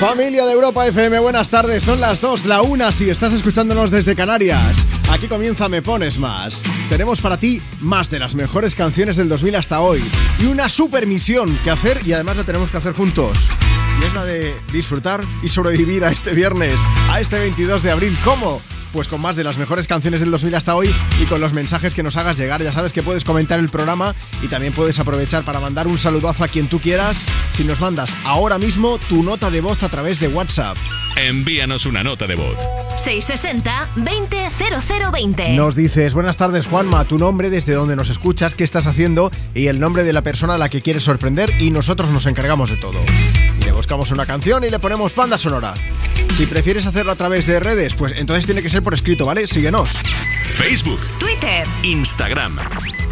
Familia de Europa FM, buenas tardes. Son las 2, la 1 si estás escuchándonos desde Canarias. Aquí comienza Me Pones Más. Tenemos para ti más de las mejores canciones del 2000 hasta hoy. Y una super misión que hacer y además la tenemos que hacer juntos. Y es la de disfrutar y sobrevivir a este viernes, a este 22 de abril. ¿Cómo? Pues con más de las mejores canciones del 2000 hasta hoy y con los mensajes que nos hagas llegar. Ya sabes que puedes comentar el programa y también puedes aprovechar para mandar un saludazo a quien tú quieras si nos mandas ahora mismo tu nota de voz a través de WhatsApp. Envíanos una nota de voz. 660-200020. Nos dices, buenas tardes Juanma, tu nombre, desde dónde nos escuchas, qué estás haciendo y el nombre de la persona a la que quieres sorprender y nosotros nos encargamos de todo. Buscamos una canción y le ponemos banda sonora. Si prefieres hacerlo a través de redes, pues entonces tiene que ser por escrito, ¿vale? Síguenos. Facebook, Twitter. Instagram.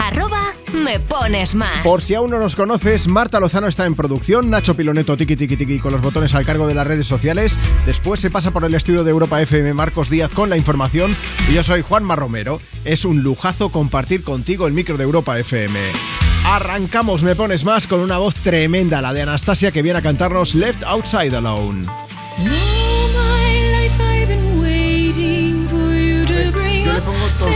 Arroba me pones más. Por si aún no nos conoces, Marta Lozano está en producción, Nacho Piloneto tiki tiki tiki con los botones al cargo de las redes sociales. Después se pasa por el estudio de Europa FM Marcos Díaz con la información y yo soy Juanma Romero. Es un lujazo compartir contigo el micro de Europa FM. Arrancamos Me Pones Más con una voz tremenda, la de Anastasia que viene a cantarnos Left Outside Alone. Yo le pongo todo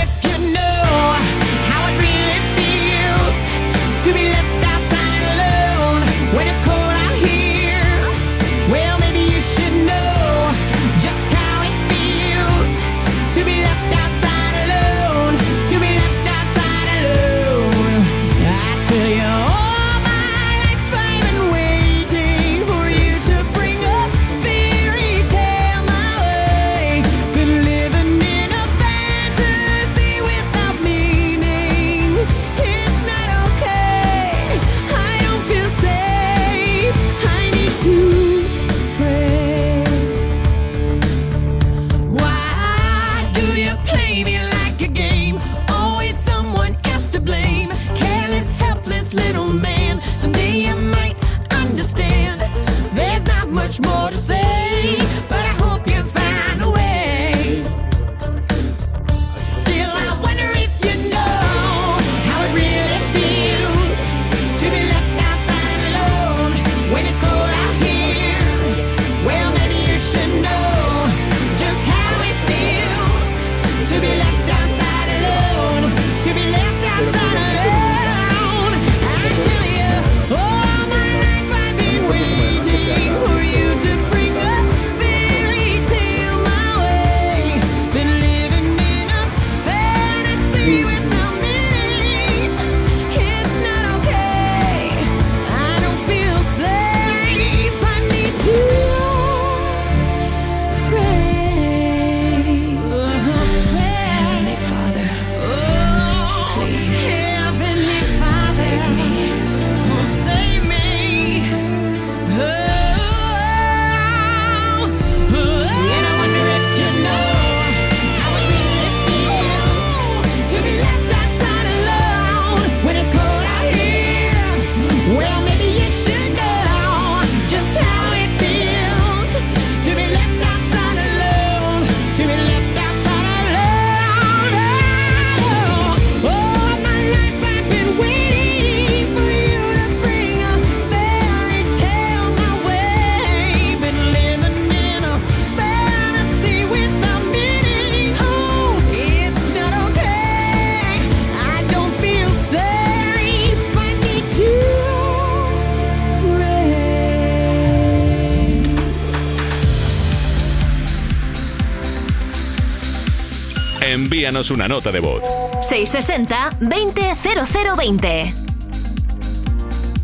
Envíanos una nota de voz. 660-200020.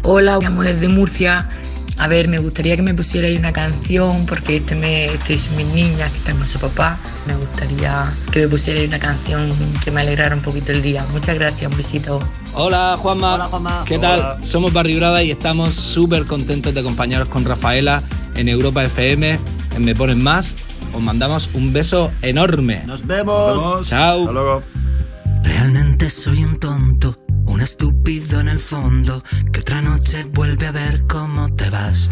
Hola, llamo desde Murcia. A ver, me gustaría que me pusierais una canción porque este mes estoy mis niñas que están con su papá. Me gustaría que me pusierais una canción que me alegrara un poquito el día. Muchas gracias, un besito. Hola Juanma. ¿Qué tal? Somos Barry Brava y estamos súper contentos de acompañaros con Rafaela en Europa FM, en Me Ponen Más. Os mandamos un beso enorme. Nos vemos. Chao. Hasta luego. Realmente soy un tonto, un estúpido en el fondo, que otra noche vuelve a ver cómo te vas.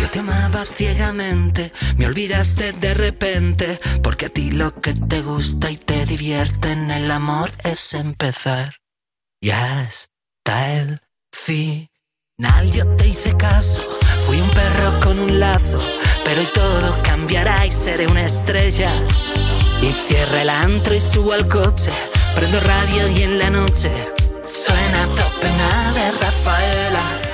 Yo te amaba ciegamente, me olvidaste de repente, porque a ti lo que te gusta y te divierte en el amor es empezar. Ya está el final, yo te hice caso, fui un perro con un lazo, pero todo cambiará y seré una estrella. Y cierra el antro y subo al coche, prendo radio y en la noche suena a tope una de Rafaela.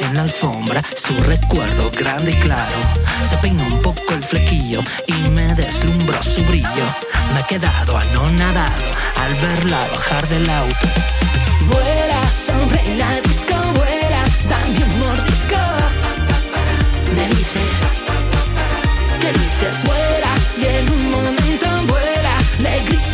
En la alfombra, su recuerdo grande y claro. Se peinó un poco el flequillo y me deslumbró su brillo. Me he quedado anonadado al verla bajar del auto. Vuela sobre la disco, vuela, dame un mordisco. Me dice, ¿qué dices? Vuela y en un momento vuela, le grita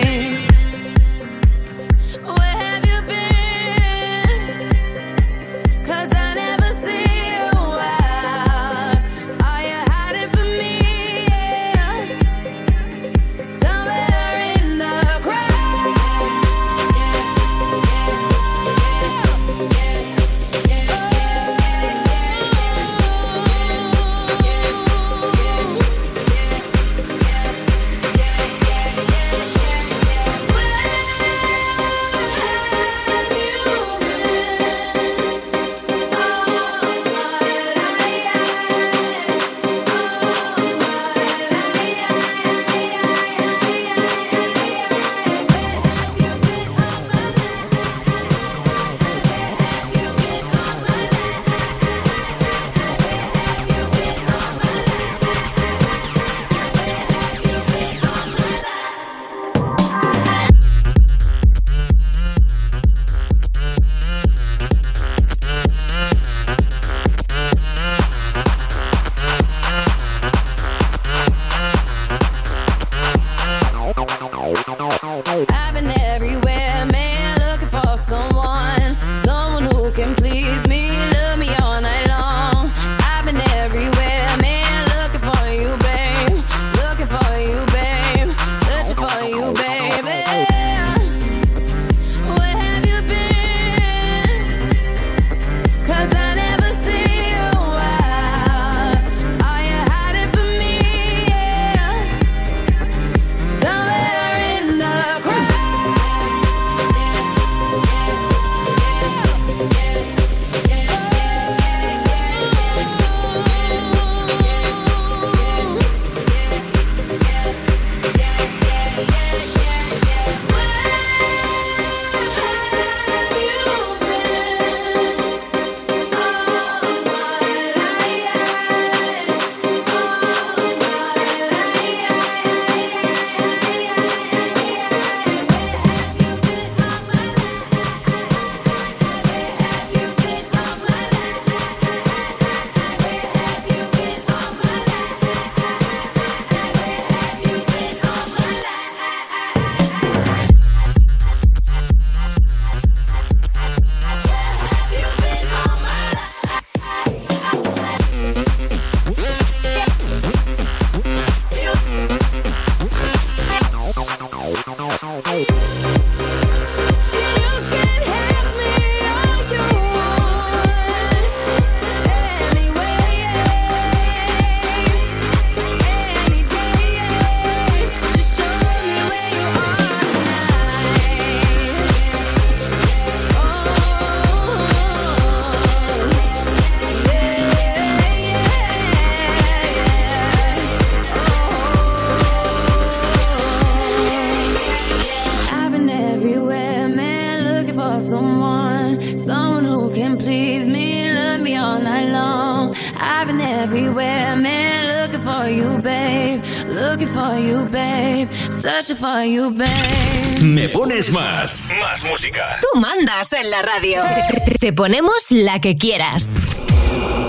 Me pones más. Más música. Tú mandas en la radio. Te- Te ponemos la que quieras.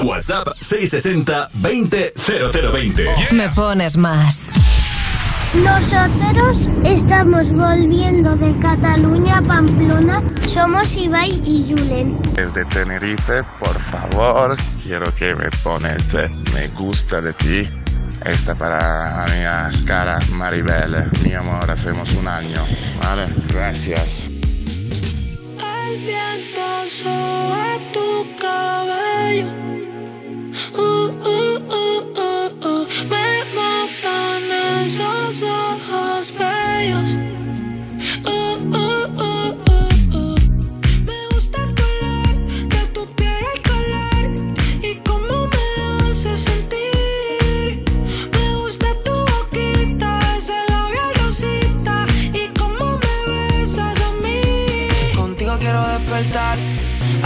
WhatsApp 660 20 0020. Me pones más. Nosotros estamos volviendo de Cataluña a Pamplona. Somos Ibai y Julen. Desde Tenerife, por favor, quiero que me pones eh, me gusta de ti. Esta para mía cara Maribel. Mi amor, hacemos un año. ¿Vale? Gracias. El viento tu cabello.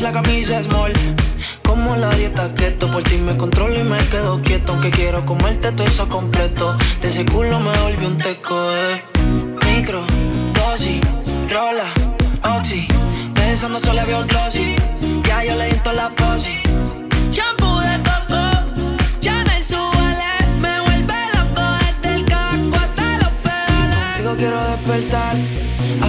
la camisa small. Como la dieta keto, por ti me controlo y me quedo quieto. Aunque quiero comerte todo eso completo. De ese culo me volví un teco, eh. Micro, dosis, rola, oxi. Pensando solo veo glossy. Ya yo le di toda la posi. Shampoo de coco, ya me suele, me vuelve loco desde el casco hasta los pedales. Contigo quiero despertar,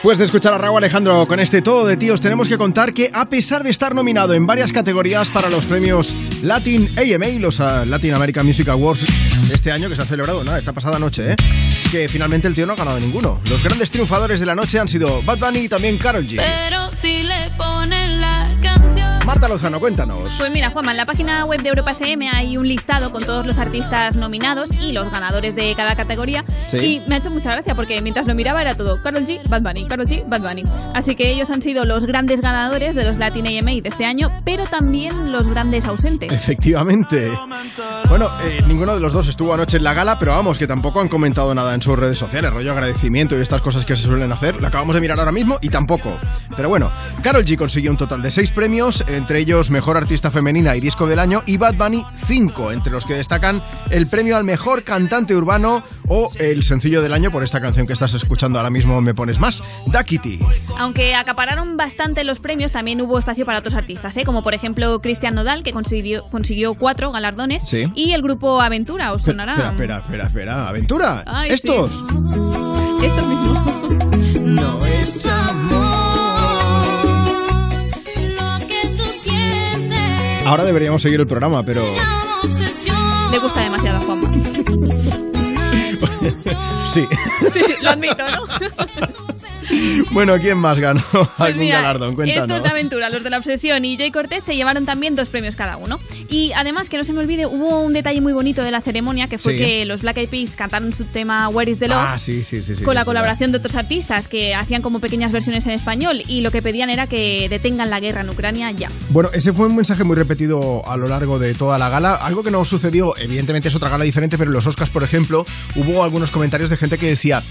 Después de escuchar a Raúl Alejandro con este todo de tíos, tenemos que contar que a pesar de estar nominado en varias categorías para los premios Latin AMA, los ah, Latin American Music Awards este año que se ha celebrado, nada, esta pasada noche, ¿eh? que finalmente el tío no ha ganado ninguno. Los grandes triunfadores de la noche han sido Bad Bunny y también Karol G. Pero si le ponen la canción. Marta Lozano, cuéntanos. Pues mira, Juanma, en la página web de Europa FM hay un listado con todos los artistas nominados y los ganadores de cada categoría. Sí. Y me ha hecho mucha gracia porque mientras lo miraba era todo Karol G, Bad Bunny, Karol G, Bad Bunny. Así que ellos han sido los grandes ganadores de los Latin AMA de este año, pero también los grandes ausentes. Efectivamente. Bueno, eh, ninguno de los dos estuvo anoche en la gala, pero vamos, que tampoco han comentado nada en sus redes sociales, rollo agradecimiento y estas cosas que se suelen hacer. Lo acabamos de mirar ahora mismo y tampoco. Pero bueno, Carol G consiguió un total de seis premios, entre ellos Mejor Artista Femenina y Disco del Año, y Bad Bunny cinco, entre los que destacan el premio al Mejor Cantante Urbano o el sencillo del año por esta canción que estás escuchando ahora mismo, Me Pones Más, Da Kitty. Aunque acapararon bastante los premios, también hubo espacio para otros artistas, ¿eh? como por ejemplo Cristian Nodal, que consiguió, consiguió cuatro galardones, Sí. y el grupo Aventura, ¿os sonará? Espera, espera, espera, espera. ¿Aventura? Ay, ¿Estos? Estos mismos. No es Ahora deberíamos seguir el programa, pero... Le gusta demasiado a Juanma. Sí. Sí, lo admito, ¿no? Bueno, ¿quién más ganó Pues algún mira, galardón? Cuéntanos. Estos de aventura, los de la obsesión y Jay Cortez se llevaron también dos premios cada uno. Y además, que no se me olvide, hubo un detalle muy bonito de la ceremonia que fue Sí. que los Black Eyed Peas cantaron su tema Where is the Love Ah, sí, sí, sí. sí con la colaboración de otros artistas que hacían como pequeñas versiones en español y lo que pedían era que detengan la guerra en Ucrania ya. Bueno, ese fue un mensaje muy repetido a lo largo de toda la gala. Algo que no sucedió, evidentemente es otra gala diferente, pero en los Oscars, por ejemplo, hubo algunos comentarios de gente que decía,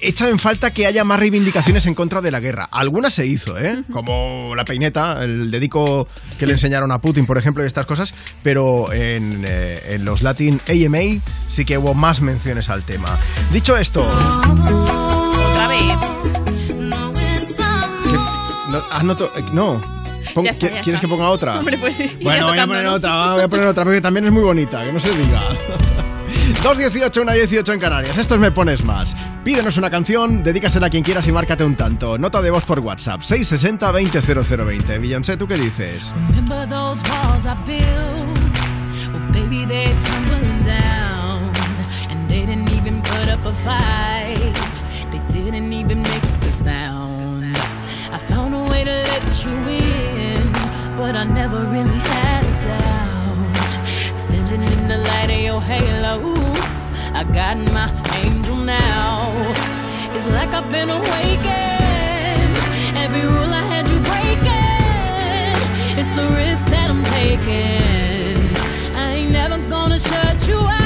echa en falta que haya más reivindicaciones en contra de la guerra. Algunas se hizo, ¿eh? Como la peineta, el dedico que le enseñaron a Putin, por ejemplo, y estas cosas, pero en, eh, en los Latin AMA sí que hubo más menciones al tema. Dicho esto... Otra vez. ¿qué- no, ah, no eh, no. Pon- Ya está, ¿qui- ya ¿Quieres está. que ponga otra? Hombre, pues sí. Bueno, voy a poner otra, voy a poner otra, porque también es muy bonita, que no se diga. 2.18, una 18 en Canarias. Esto es Me Pones Más. Pídenos una canción, dedícasela a quien quieras y márcate un tanto. Nota de voz por WhatsApp, 660-200020. Beyoncé, ¿tú qué dices? I found a way to let you in, but I never really had a doubt. Standing in your halo, I got my angel now. It's like I've been awakened. Every rule I had you breaking. It's the risk that I'm taking. I ain't never gonna shut you out.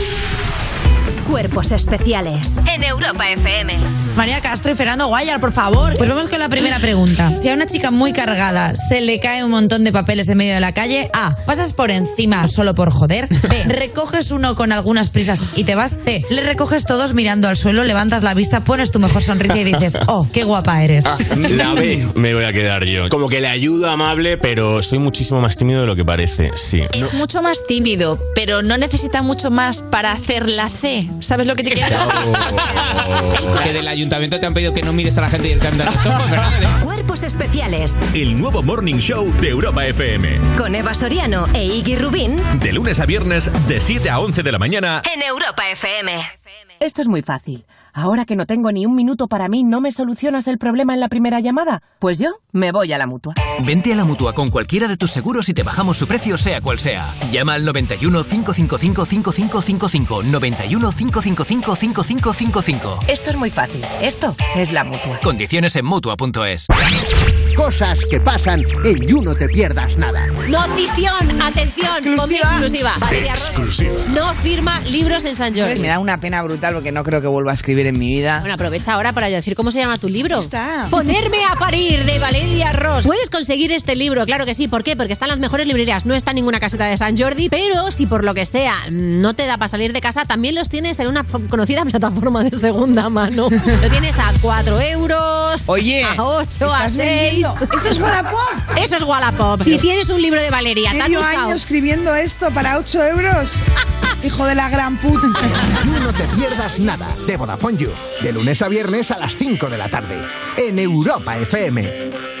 Cuerpos especiales en Europa FM. María Castro y Fernando Guayar, por favor. Pues vamos con la primera pregunta. Si a una chica muy cargada se le cae un montón de papeles en medio de la calle, A. Pasas por encima solo por joder. B. Recoges uno con algunas prisas y te vas. C. Le recoges todos mirando al suelo, levantas la vista, pones tu mejor sonrisa y dices, oh, qué guapa eres. Ah, la B me voy a quedar yo. Como que le ayudo amable, pero soy muchísimo más tímido de lo que parece. Sí. No- Es mucho más tímido, pero no necesita mucho más para hacer la C. ¿Sabes lo que te quiero Que del ayuntamiento te han pedido que no mires a la gente directamente a los ojos, ¿verdad? Cuerpos especiales El nuevo Morning Show de Europa FM. con Eva Soriano e Iggy Rubín De lunes a viernes, de 7 a 11 de la mañana. en Europa FM. Esto es muy fácil. Ahora que no tengo ni un minuto para mí, ¿no me solucionas el problema en la primera llamada? Pues yo me voy a la mutua. Vente a la mutua con cualquiera de tus seguros y te bajamos su precio, sea cual sea. Llama al 91 555 5555. 91 555 5555. Esto es muy fácil. Esto es la mutua. Condiciones en mutua.es. Cosas que pasan en You No Te Pierdas Nada. Notición, atención, conmigo exclusiva. Valeria Ross no firma libros en San Jordi. Me da una pena brutal porque no creo que vuelva a escribir en mi vida. Bueno, aprovecha ahora para decir cómo se llama tu libro. Ponerme a parir de Valeria Ross. Puedes conseguir este libro, claro que sí. ¿Por qué? Porque está en las mejores librerías. No está en ninguna caseta de San Jordi, pero si por lo que sea no te da para salir de casa, también los tienes en una conocida plataforma de segunda mano. Lo tienes a 4 euros, Oye, a 8, a ¿estás 6. vendiendo? ¿Eso es Wallapop? Eso es Wallapop. Si tienes un libro de Valeria, ¿te Medio año escribiendo esto para 8 euros. Hijo de la gran puta. You No Te Pierdas Nada de Vodafone You. De lunes a viernes a las 5 de la tarde. En Europa FM.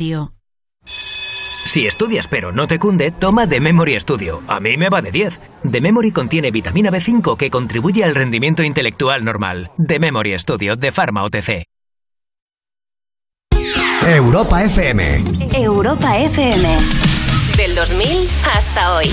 Si estudias pero no te cunde, toma The Memory Studio. A mí me va de 10. The Memory contiene vitamina B5 que contribuye al rendimiento intelectual normal. The Memory Studio de Pharma OTC. Europa FM. Europa FM. Del 2000 hasta hoy.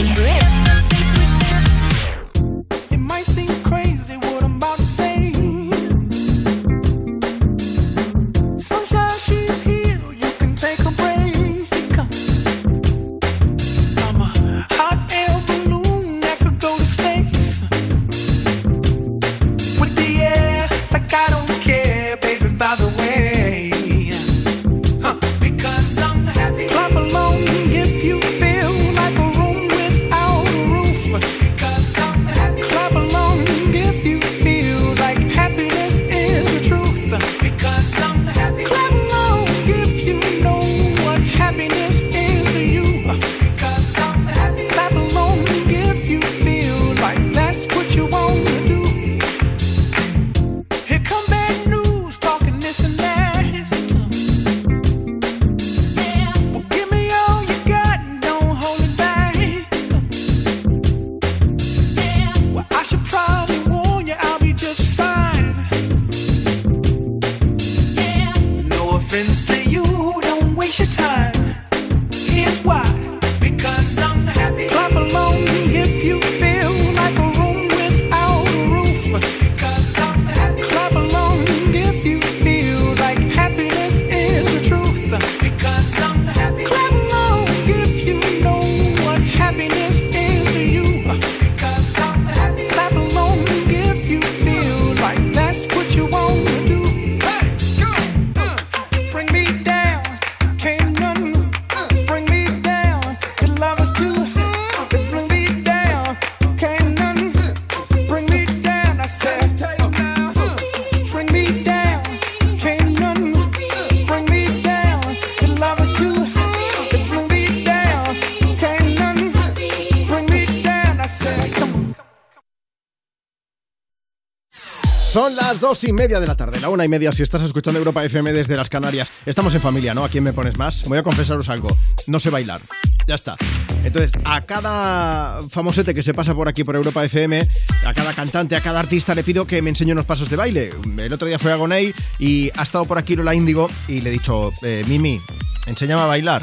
Dos y media de la tarde, la una y media si estás escuchando Europa FM desde las Canarias. Estamos en familia, ¿no? ¿A quién me pones más? Voy a confesaros algo. No sé bailar. Ya está. Entonces, a cada famosete que se pasa por aquí por Europa FM, a cada cantante, a cada artista le pido que me enseñe unos pasos de baile. El otro día fue a Gonei y ha estado por aquí Lola Índigo y le he dicho, eh, Mimi, enséñame a bailar.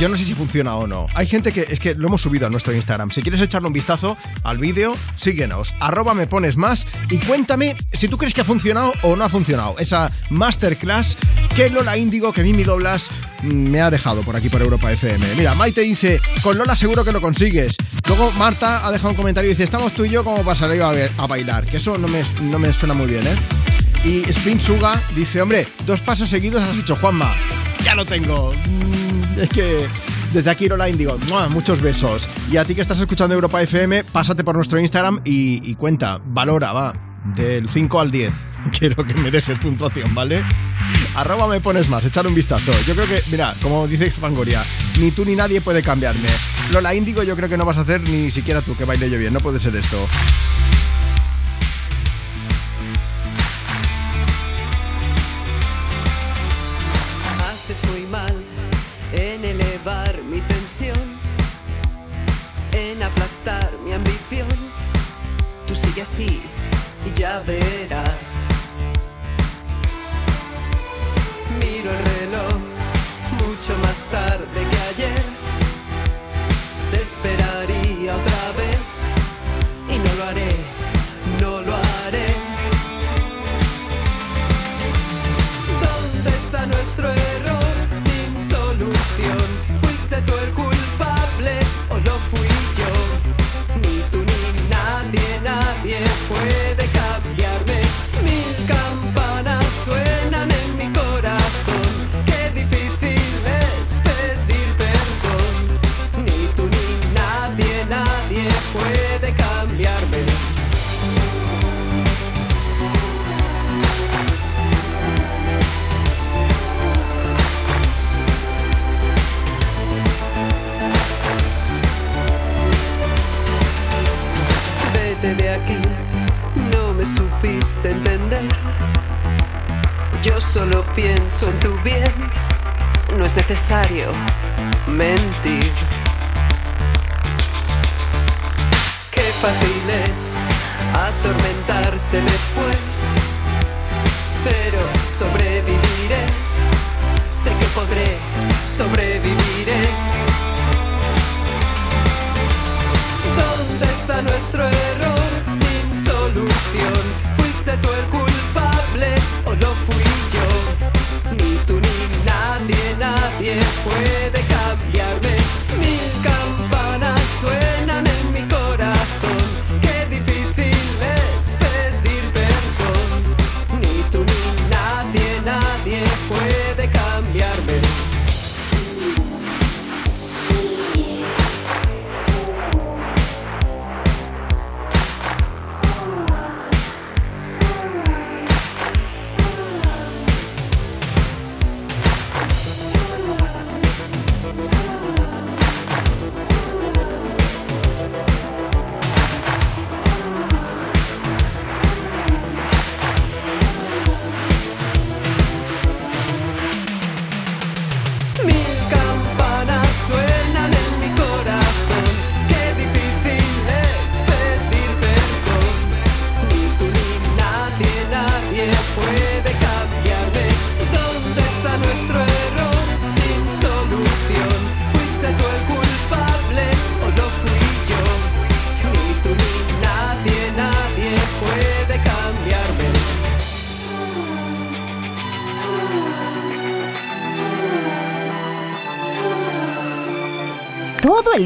Yo no sé si funciona o no. Hay gente que es que lo hemos subido a nuestro Instagram. Si quieres echarle un vistazo al vídeo, síguenos. Arroba me pones más y cuéntame si tú crees que ha funcionado o no ha funcionado. Esa masterclass que Lola Índigo, que Mimi Doblas mm, me ha dejado por aquí por Europa FM. Mira, Maite dice, con Lola seguro que lo consigues. Luego Marta ha dejado un comentario y dice, estamos tú y yo como salir a, a bailar. Que eso no me, no me suena muy bien, ¿eh? Y Spin Suga dice, hombre, dos pasos seguidos has hecho, Juanma. Ya lo tengo. Mm, Es que desde aquí, Lola Índigo, ¡mua! muchos besos. Y a ti que estás escuchando Europa FM, pásate por nuestro Instagram y, y cuenta, valora, va, del 5 al 10. Quiero que me dejes puntuación, ¿vale? Arroba me pones más, echar un vistazo. Yo creo que, mira, como dice Fangoria, ni tú ni nadie puede cambiarme. Lola Índigo, yo creo que no vas a hacer ni siquiera tú que baile yo bien, no puede ser esto.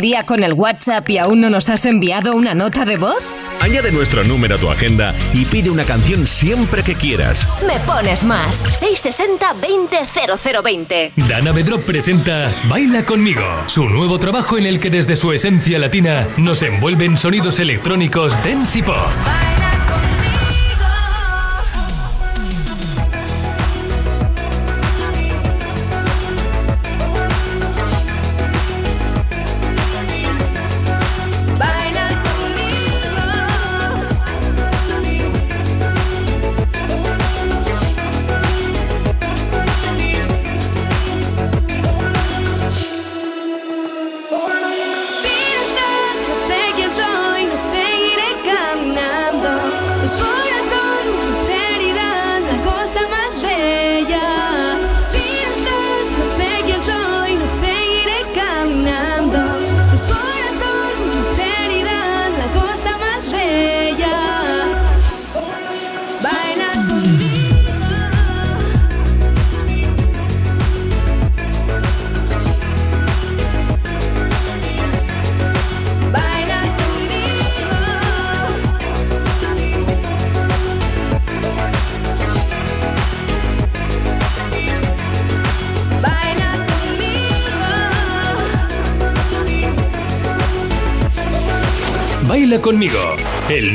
Día con el WhatsApp y aún no nos has enviado una nota de voz? Añade nuestro número a tu agenda y pide una canción siempre que quieras. Me pones más. 660 20 0020. Dana Bedrop presenta Baila conmigo, su nuevo trabajo en el que desde su esencia latina nos envuelven sonidos electrónicos dance y pop.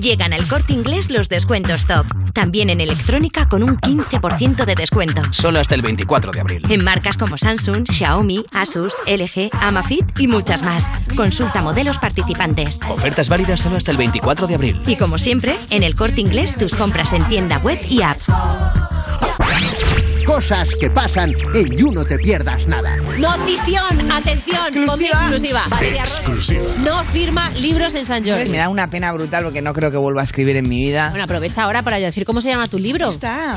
Llegan al corte inglés los descuentos top. También en electrónica con un 15% de descuento. Solo hasta el 24 de abril. En marcas como Samsung, Xiaomi, Asus, LG, Amafit y muchas más. Consulta modelos participantes. Ofertas válidas solo hasta el 24 de abril. Y como siempre, en el corte inglés tus compras en tienda web y app. Cosas que pasan en You No Te Pierdas Nada. Notición, atención, con mi exclusiva. Valeria Exclusiva. no firma libros en San Jordi. Me da una pena brutal porque no creo que vuelva a escribir en mi vida. Bueno, aprovecha ahora para decir cómo se llama tu libro.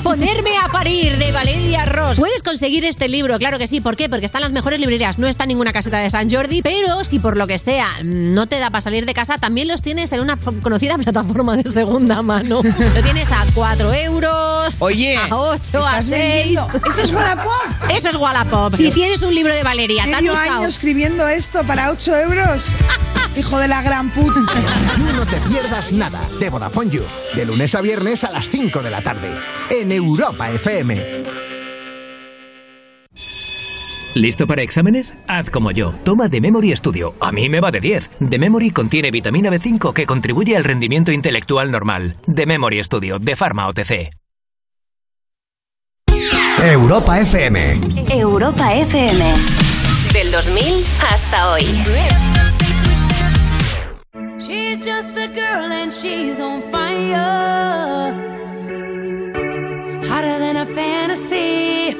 Ponerme a parir de Valeria Ross. Puedes conseguir este libro, claro que sí. ¿Por qué? Porque está en las mejores librerías. No está en ninguna caseta de San Jordi, pero si por lo que sea no te da para salir de casa, también los tienes en una conocida plataforma de segunda mano. Lo tienes a 4 euros, Oye, a 8, a ¿estás 6. ¿Eso es Wallapop? Eso es Wallapop. Si tienes un libro de Valeria, ¿te Medio año escribiendo esto para 8 euros. Hijo de la gran puta. No Te Pierdas Nada de Vodafone You. De lunes a viernes a las 5 de la tarde. En Europa FM. ¿Listo para exámenes? Haz como yo. Toma The Memory Studio. A mí me va de 10. The Memory contiene vitamina B5 que contribuye al rendimiento intelectual normal. The Memory Studio de Pharma OTC. Europa FM. Europa FM. Del 2000 hasta hoy. She's just a girl and she's on fire. Hotter than a fantasy.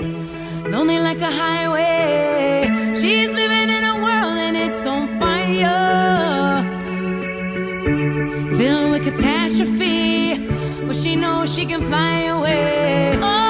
Lonely like a highway. She's living in a world and it's on fire. Filled with catastrophe. But she knows she can fly away. Oh,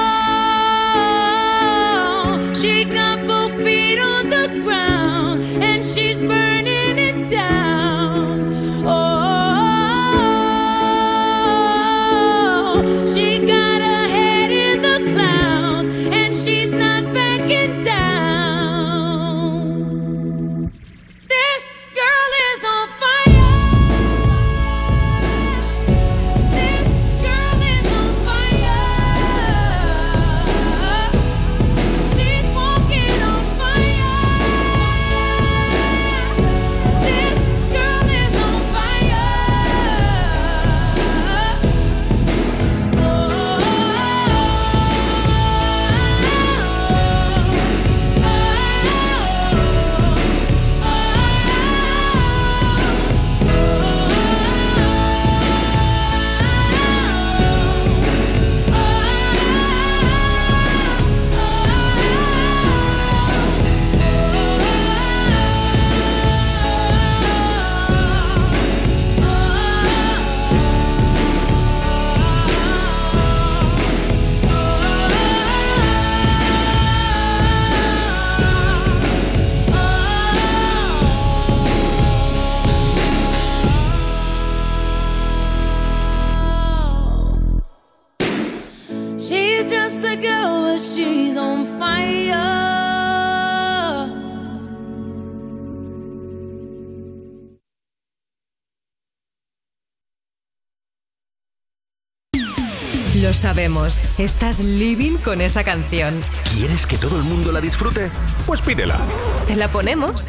sabemos, estás living con esa canción. ¿Quieres que todo el mundo la disfrute? Pues pídela. ¿Te la ponemos?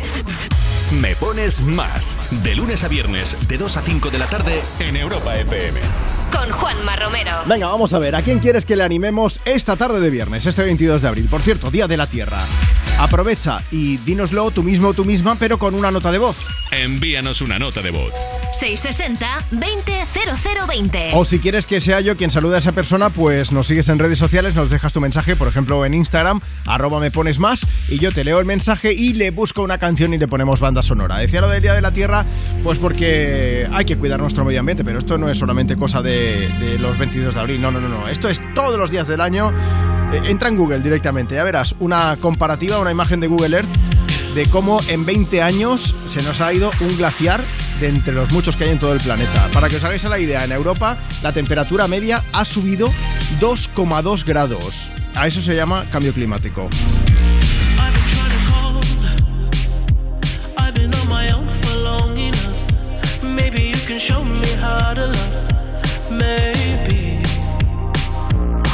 Me pones más. De lunes a viernes, de 2 a 5 de la tarde, en Europa FM. Con Juanma Romero. Venga, vamos a ver, ¿a quién quieres que le animemos esta tarde de viernes, este 22 de abril? Por cierto, Día de la Tierra. Aprovecha y dínoslo tú mismo o tú misma, pero con una nota de voz. Envíanos una nota de voz. 660-200020. O si quieres que sea yo quien salude a esa persona, pues nos sigues en redes sociales, nos dejas tu mensaje, por ejemplo en Instagram, arroba me pones más, y yo te leo el mensaje y le busco una canción y le ponemos banda sonora. Decía lo del Día de la Tierra, pues porque hay que cuidar nuestro medio ambiente, pero esto no es solamente cosa de, de los 22 de abril, no, no, no, no, esto es todos los días del año. Eh, Entra en Google directamente, ya verás una comparativa, una imagen de Google Earth de cómo en 20 años se nos ha ido un glaciar de entre los muchos que hay en todo el planeta. Para que os hagáis a la idea, en Europa la temperatura media ha subido 2,2 grados. A eso se llama cambio climático. Maybe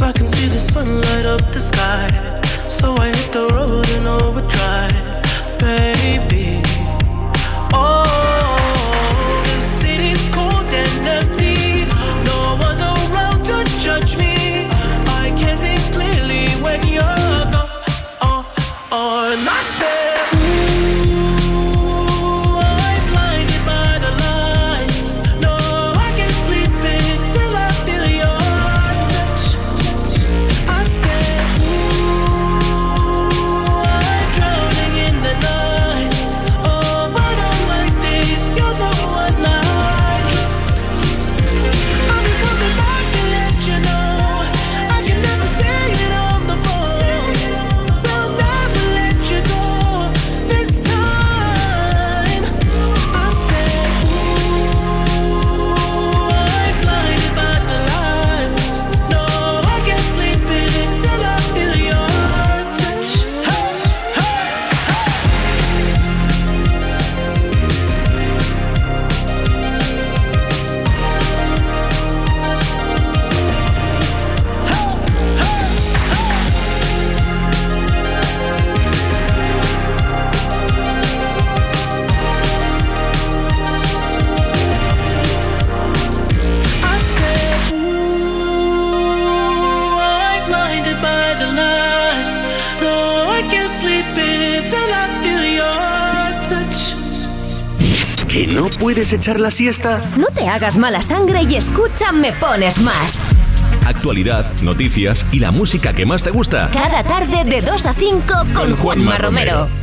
Cause I can see the sun light up the sky. So I hit the road in overdrive, baby. Puedes echar la siesta? No te hagas mala sangre y escucha Me Pones Más. Actualidad, noticias y la música que más te gusta. Cada tarde de 2 a 5 con, Con Juanma Juanma Romero.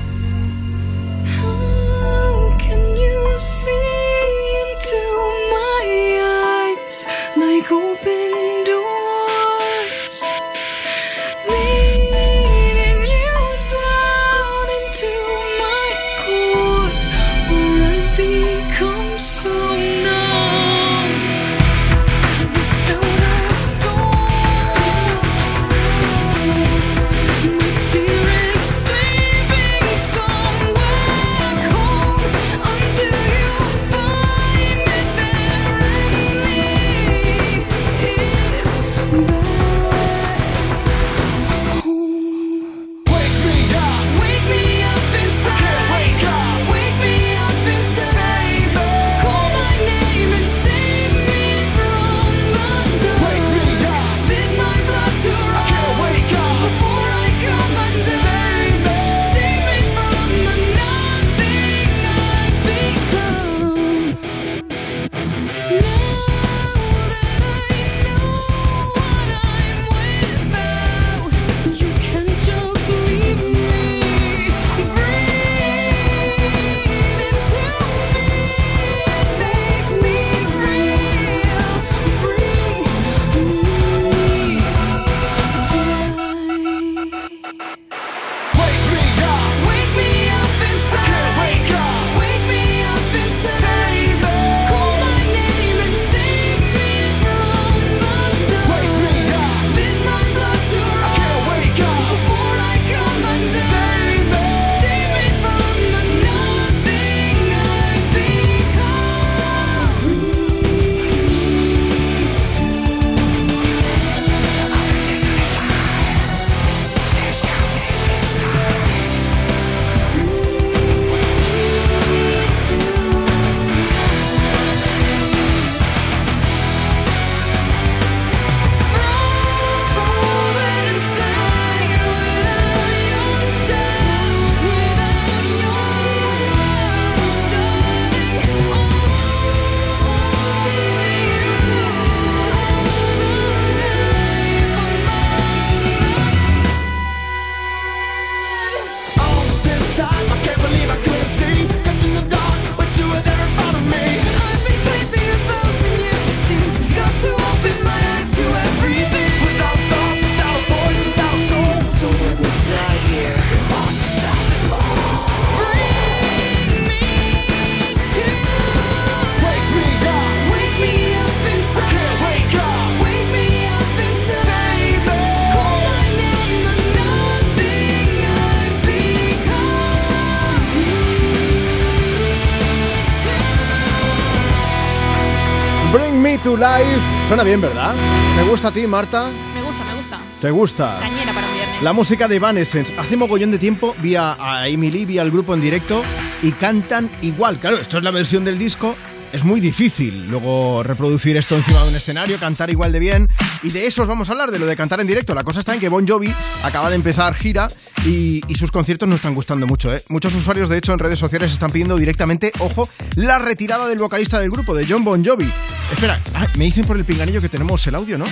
To Life. Suena bien, ¿verdad? ¿Te gusta a ti, Marta? Me gusta, me gusta. ¿Te gusta? Cañera para un viernes. La música de Evanescence. Hace mogollón de tiempo vi a, a Emily, vi al grupo en directo y cantan igual. Claro, esto es la versión del disco. Es muy difícil luego reproducir esto encima de un escenario, cantar igual de bien. Y de eso os vamos a hablar, de lo de cantar en directo. La cosa está en que Bon Jovi acaba de empezar gira y, y sus conciertos no están gustando mucho. ¿eh? Muchos usuarios, de hecho, en redes sociales están pidiendo directamente, ojo, la retirada del vocalista del grupo, de John Bon Jovi. Espera, ah, me dicen por el pinganillo que tenemos el audio, ¿no?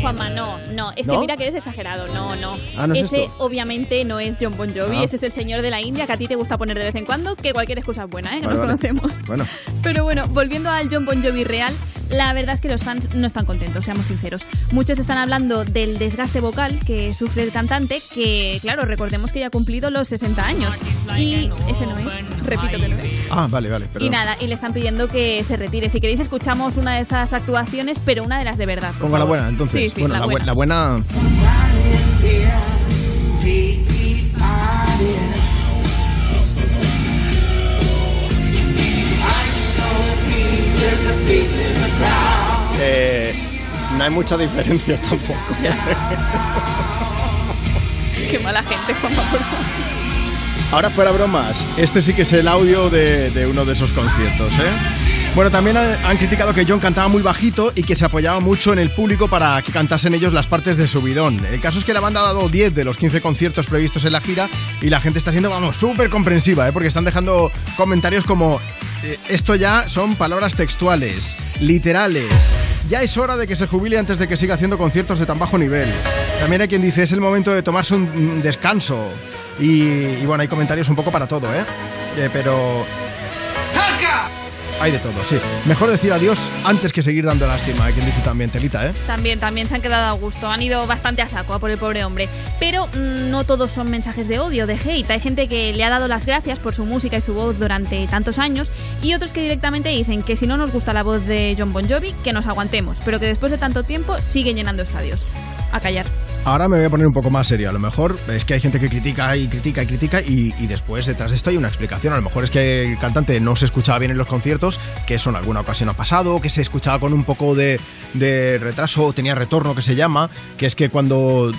Juanma, no, no. Es ¿No? que mira que eres exagerado. No, no. Ah, ¿no es ese esto? obviamente no es John Bon Jovi. Ah. Ese es el señor de la India que a ti te gusta poner de vez en cuando. Que cualquier excusa es buena, ¿eh? Que Vale, nos vale. conocemos. Bueno, Pero bueno, volviendo al John Bon Jovi real, la verdad es que los fans no están contentos, seamos sinceros. Muchos están hablando del desgaste vocal que sufre el cantante, que claro, recordemos que ya ha cumplido los 60 años. Y ese no es, repito que no es. ah, vale, vale, perdón. Y nada, y le están pidiendo que se retire. Si queréis escuchamos una de esas actuaciones, pero una de las de verdad. Ponga la buena, entonces. Sí, sí, bueno, la, la, bu- buena. la buena. Eh, no hay mucha diferencia tampoco. Qué mala gente, por favor. Ahora fuera bromas, este sí que es el audio de, de uno de esos conciertos, ¿eh? Bueno, también han criticado que John cantaba muy bajito y que se apoyaba mucho en el público para que cantasen ellos las partes de subidón. El caso es que la banda ha dado 10 de los 15 conciertos previstos en la gira y la gente está siendo, vamos, súper comprensiva, ¿eh? Porque están dejando comentarios como, eh, esto ya son palabras textuales, literales. Ya es hora de que se jubile antes de que siga haciendo conciertos de tan bajo nivel. También hay quien dice, es el momento de tomarse un un descanso. Y, y bueno, hay comentarios un poco para todo, ¿eh? Eh, pero... Hay de todo, sí. Mejor decir adiós antes que seguir dando lástima, hay quien dice también, telita, ¿eh? También, también se han quedado a gusto. Han ido bastante a saco a por el pobre hombre. Pero mm, no todos son mensajes de odio, de hate. Hay gente que le ha dado las gracias por su música y su voz durante tantos años. Y otros que directamente dicen que si no nos gusta la voz de John Bon Jovi, que nos aguantemos. Pero que después de tanto tiempo sigue llenando estadios. A callar. Ahora me voy a poner un poco más serio. A lo mejor es que hay gente que critica y critica y critica y, después detrás de esto hay una explicación. A lo mejor es que el cantante no se escuchaba bien en los conciertos, que eso en alguna ocasión ha pasado, que se escuchaba con un poco de, de retraso o tenía retorno que se llama, que es que cuando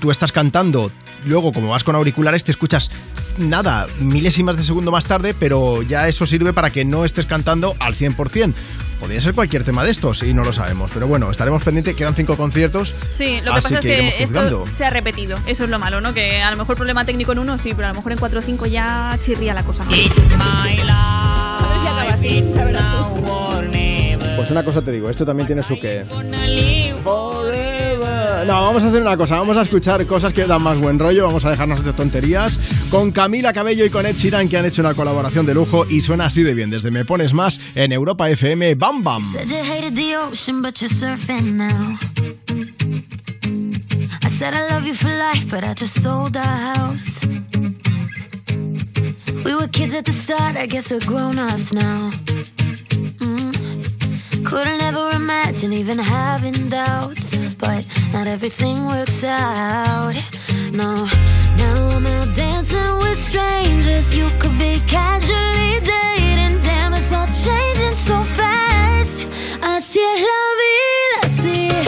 tú estás cantando, luego como vas con auriculares te escuchas nada, milésimas de segundo más tarde, pero ya eso sirve para que no estés cantando al 100%. Podría ser cualquier tema de estos y no lo sabemos. Pero bueno, estaremos pendientes. Quedan cinco conciertos. Sí, lo que así pasa es que esto se ha repetido. Eso es lo malo, ¿no? Que a lo mejor problema técnico en uno sí, pero a lo mejor en 4 o 5 ya chirría la cosa. A ver si acaba así, ya verás tú. Pues una cosa te digo, esto también tiene su que. No, vamos a hacer una cosa, vamos a escuchar cosas que dan más buen rollo, vamos a dejarnos de tonterías con Camila Cabello y con Ed Sheeran que han hecho una colaboración de lujo y suena así de bien desde Me Pones Más en Europa FM Bam Bam. I said I love you for life, but I just sold house. We were kids at the start, I guess we're grown ups now. Mm. Couldn't ever imagine even having doubts, but not everything works out. No, now I'm out dancing with strangers. You could be casually dating, damn, it's all changing so fast. Así es la vida, sí, yeah,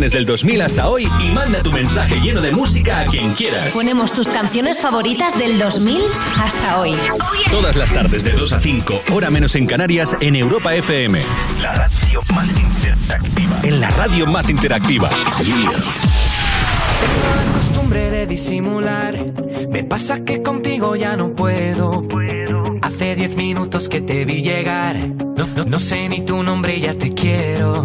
canciones del 2000 hasta hoy y manda tu mensaje lleno de música a quien quieras. Ponemos tus canciones favoritas del 2000 hasta hoy. Todas las tardes de 2 a 5, hora menos en Canarias, en Europa FM. La radio más interactiva. En la radio más interactiva. Tengo la costumbre de disimular. Me pasa que contigo ya no puedo. Hace diez minutos que te vi llegar. No, no- no sé ni tu nombre y ya te quiero.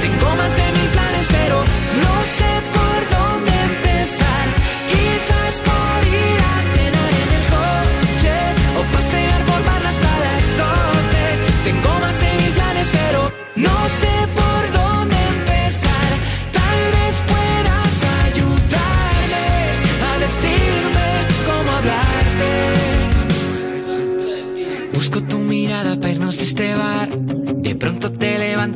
Tengo más de mil planes, pero no sé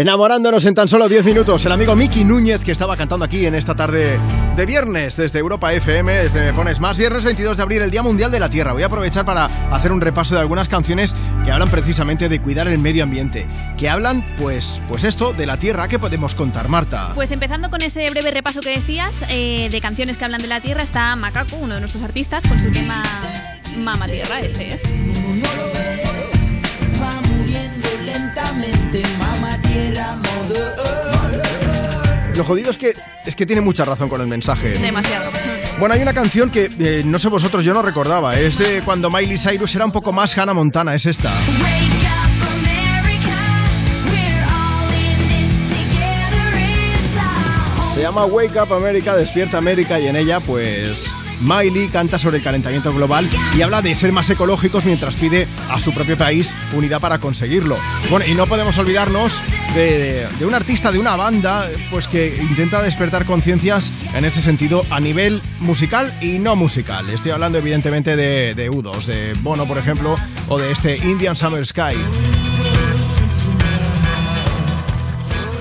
Enamorándonos en tan solo 10 minutos, el amigo Miki Núñez que estaba cantando aquí en esta tarde de viernes desde Europa FM, desde Me Pones Más, viernes 22 de abril, el Día Mundial de la Tierra. Voy a aprovechar para hacer un repaso de algunas canciones que hablan precisamente de cuidar el medio ambiente, que hablan, pues, pues esto, de la Tierra. ¿Qué podemos contar, Marta? Pues empezando con ese breve repaso que decías eh, de canciones que hablan de la Tierra, está Macaco, uno de nuestros artistas, con su tema Mama Tierra, este es. Va muriendo lentamente, Lo jodido es que, es que tiene mucha razón con el mensaje. Demasiado. Bueno, hay una canción que eh, no sé vosotros, yo no recordaba. Es de cuando Miley Cyrus era un poco más Hannah Montana, es esta. Se llama Wake Up America, Despierta América y en ella pues Miley canta sobre el calentamiento global y habla de ser más ecológicos mientras pide a su propio país unidad para conseguirlo. Bueno, y no podemos olvidarnos de, un artista, de una banda, pues que intenta despertar conciencias en ese sentido a nivel musical y no musical. Estoy hablando evidentemente de, de U2, de Bono por ejemplo, o de este Indian Summer Sky.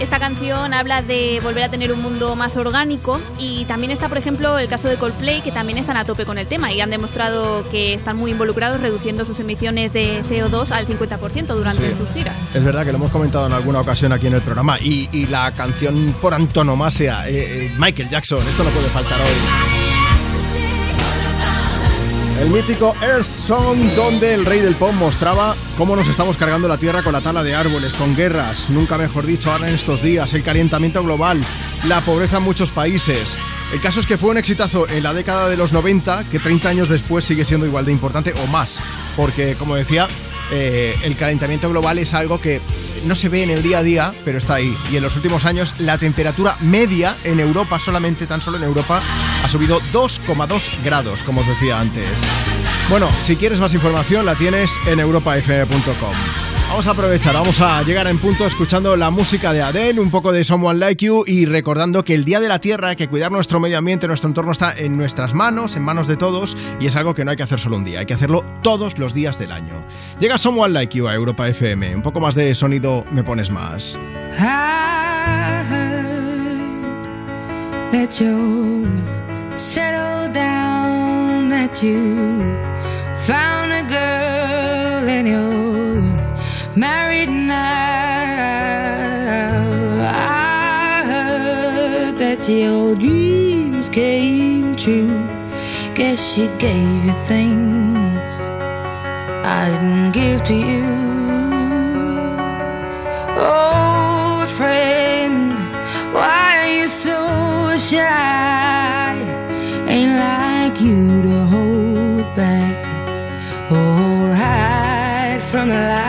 Esta canción habla de volver a tener un mundo más orgánico y también está, por ejemplo, el caso de Coldplay, que también están a tope con el tema y han demostrado que están muy involucrados reduciendo sus emisiones de CO2 al 50% durante Sí. sus giras. Es verdad que lo hemos comentado en alguna ocasión aquí en el programa. Y, y la canción por antonomasia, eh, eh, Michael Jackson, esto no puede faltar hoy. El mítico Earth Song, donde el rey del pop mostraba cómo nos estamos cargando la tierra con la tala de árboles, con guerras, nunca mejor dicho, ahora en estos días, el calentamiento global, la pobreza en muchos países. El caso es que fue un exitazo en la década de los 90, que 30 años después sigue siendo igual de importante o más, porque como decía, eh, el calentamiento global es algo que no se ve en el día a día, pero está ahí. Y en los últimos años la temperatura media en Europa, solamente tan solo en Europa, ha subido 2,2 grados, como os decía antes. Bueno, si quieres más información la tienes en europafm.com. Vamos a aprovechar, vamos a llegar en punto escuchando la música de Adele, un poco de Someone Like You y recordando que el Día de la Tierra, que cuidar nuestro medio ambiente, nuestro entorno está en nuestras manos, en manos de todos y es algo que no hay que hacer solo un día, hay que hacerlo todos los días del año. Llega Someone Like You a Europa FM, un poco más de sonido me pones más. Married now. I heard that your dreams came true. Guess she gave you things I didn't give to you. Old friend, why are you so shy? Ain't like you to hold back or hide from the light.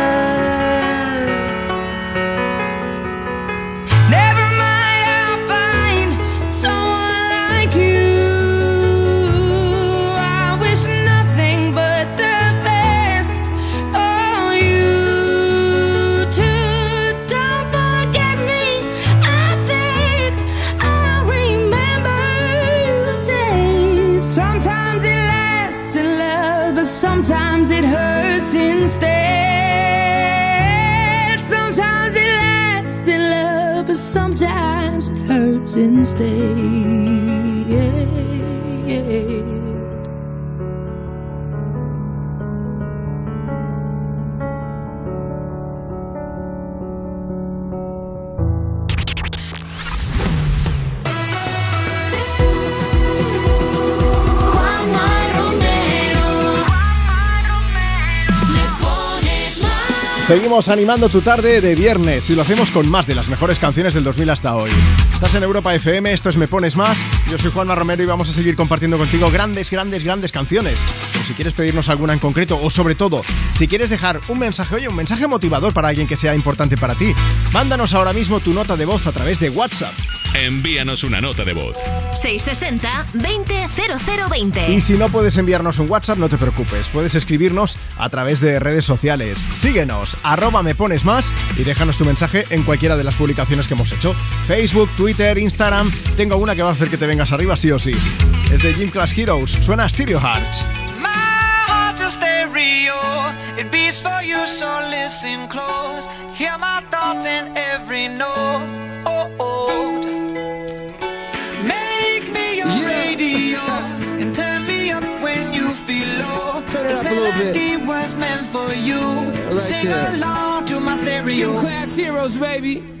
Since instead. Seguimos animando tu tarde de viernes y lo hacemos con más de las mejores canciones del 2000 hasta hoy. Estás en Europa FM, esto es Me Pones Más. Yo soy Juanma Romero y vamos a seguir compartiendo contigo grandes, grandes, grandes canciones. O si quieres pedirnos alguna en concreto, o sobre todo, si quieres dejar un mensaje, oye, un mensaje motivador para alguien que sea importante para ti, mándanos ahora mismo tu nota de voz a través de WhatsApp. Envíanos una nota de voz. 660-200020. Y si no puedes enviarnos un WhatsApp, no te preocupes, puedes escribirnos a través de redes sociales. Síguenos, arroba me pones más y déjanos tu mensaje en cualquiera de las publicaciones que hemos hecho. Facebook, Twitter, Instagram. Tengo una que va a hacer que te vengas arriba sí o sí. Es de Gym Class Heroes, suena Stereo Hearts. Stereo. It beats for you, so listen close. Hear my thoughts in every note. A little bit. was meant for you. so right sing there. along to my stereo. Gym class heroes, baby.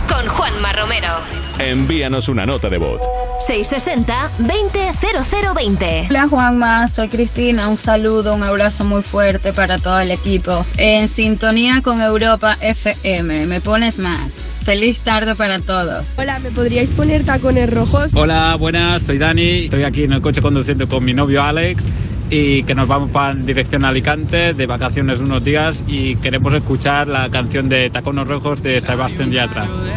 Con Juanma Romero. Envíanos una nota de voz. 660-200020. Hola Juanma, soy Cristina, un saludo, un abrazo muy fuerte para todo el equipo. En sintonía con Europa FM, me pones más. Feliz tarde para todos. Hola, ¿me podríais poner tacones rojos? Hola, buenas, soy Dani. Estoy aquí en el coche conduciendo con mi novio Alex y que nos vamos para en dirección a Alicante de vacaciones unos días y queremos escuchar la canción de Tacones Rojos de Sebastián Yatra.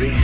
baby.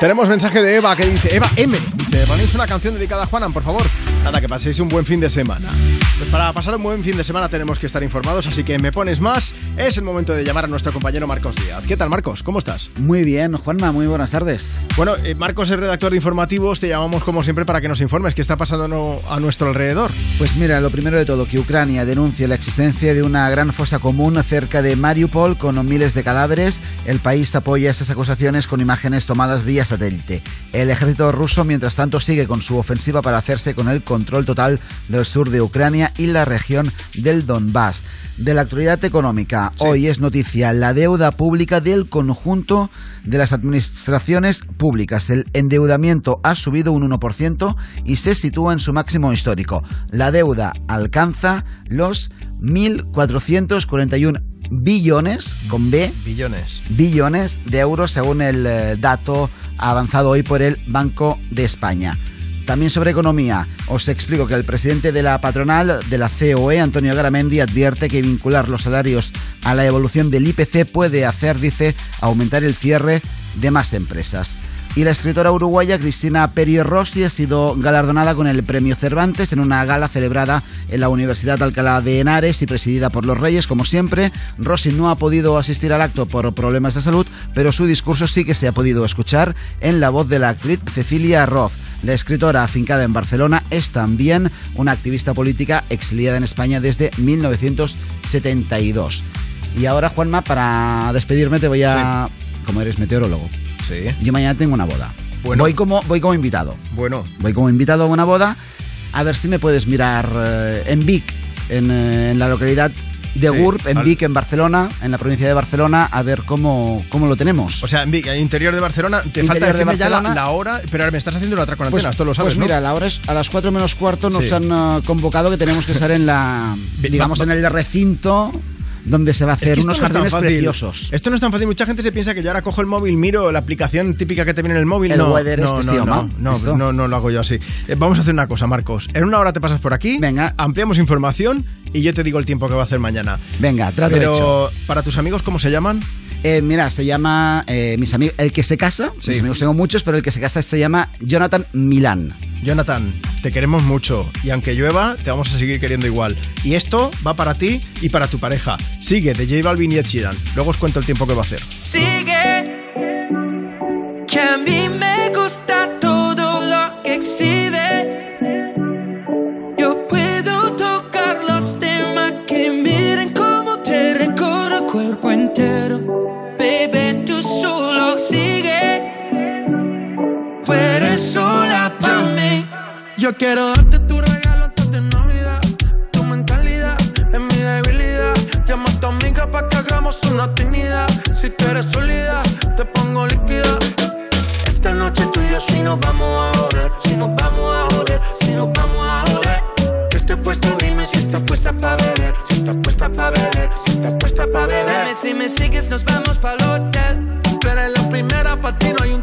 Tenemos mensaje de Eva que dice, Eva M, ponéis una canción dedicada a Juanan, por favor. Nada, que paséis un buen fin de semana. Pues para pasar un buen fin de semana tenemos que estar informados, así que me pones más. Es el momento de llamar a nuestro compañero Marcos Díaz. ¿Qué tal, Marcos? ¿Cómo estás? Muy bien, Juanma, muy buenas tardes. Bueno, eh, Marcos es redactor de informativos, te llamamos como siempre para que nos informes qué está pasando a nuestro alrededor. Pues mira, lo primero de todo, que Ucrania denuncia la existencia de una gran fosa común cerca de Mariupol con miles de cadáveres. El país apoya esas acusaciones con imágenes tomadas vía satélite. El ejército ruso, mientras tanto, sigue con su ofensiva para hacerse con el control total del sur de Ucrania y la región del Donbass. De la actualidad económica, hoy es noticia la deuda pública del conjunto de las administraciones públicas. El endeudamiento ha subido un 1% y se sitúa en su máximo histórico. La deuda alcanza los 1.441 billones, con B, Billones. billones de euros según el eh, dato avanzado hoy por el Banco de España. También sobre economía, os explico que el presidente de la patronal de la COE, Antonio Garamendi, advierte que vincular los salarios a la evolución del IPC puede hacer, dice, aumentar el cierre de más empresas. Y la escritora uruguaya Cristina Peri Rossi ha sido galardonada con el Premio Cervantes en una gala celebrada en la Universidad Alcalá de Henares y presidida por los Reyes, como siempre. Rossi no ha podido asistir al acto por problemas de salud, pero su discurso sí que se ha podido escuchar en la voz de la actriz Cecilia Roth. La escritora afincada en Barcelona es también una activista política exiliada en España desde 1972. Y ahora, Juanma, para despedirme te voy a... Como eres meteorólogo. Sí. Yo mañana tengo una boda. Bueno. Voy como, voy como invitado. Bueno. Voy como invitado a una boda. A ver si me puedes mirar eh, en Vic, en, eh, en la localidad de Sí, Gurb, en al- Vic, en Barcelona, en la provincia de Barcelona, a ver cómo, cómo lo tenemos. O sea, en Vic, en interior de Barcelona, te Interior falta de decirme ya la, la hora, pero ahora me estás haciendo la otra con Pues- antenas, tú lo sabes, pues ¿no? mira, la hora es a las 4 menos cuarto nos Sí. han eh, convocado que tenemos que estar en la, digamos, en el recinto donde se va a Es hacer que esto unos es jardines preciosos. Esto no es tan fácil. Mucha gente se piensa que yo ahora cojo el móvil, miro la aplicación típica que te viene en el móvil. El no, weather no, este no, sí, no, ¿no? no, no, no lo hago yo así. Eh, vamos a hacer una cosa, Marcos. En una hora te pasas por aquí, Venga. ampliamos información y yo te digo el tiempo que va a hacer mañana. Venga, trato Pero hecho. para tus amigos, ¿cómo se llaman? Eh, mira, se llama eh, mis amigos, el que se casa, Sí. mis amigos tengo muchos, pero el que se casa se llama Jonathan Milán. Jonathan, te queremos mucho y aunque llueva, te vamos a seguir queriendo igual. Y esto va para ti y para tu pareja. Sigue de J Balvin y Ed Sheeran. Luego os cuento el tiempo que va a hacer. Sigue. Que a mí me gusta todo lo que excedes. Yo puedo tocar los temas que miren cómo te recorro el cuerpo entero. Baby, tú solo sigue. Tú eres sola para mí. Yo quiero darte tu una trinidad. Si tú eres sólida, te pongo líquida. Esta noche tú y yo si nos vamos a joder, si nos vamos a joder, si nos vamos a joder. Yo estoy puesto, dime si estás puesta para beber, si estás puesta para beber, si estás puesta para beber. Dime si me sigues, nos vamos para el hotel. Tú eres la primera, para ti no hay un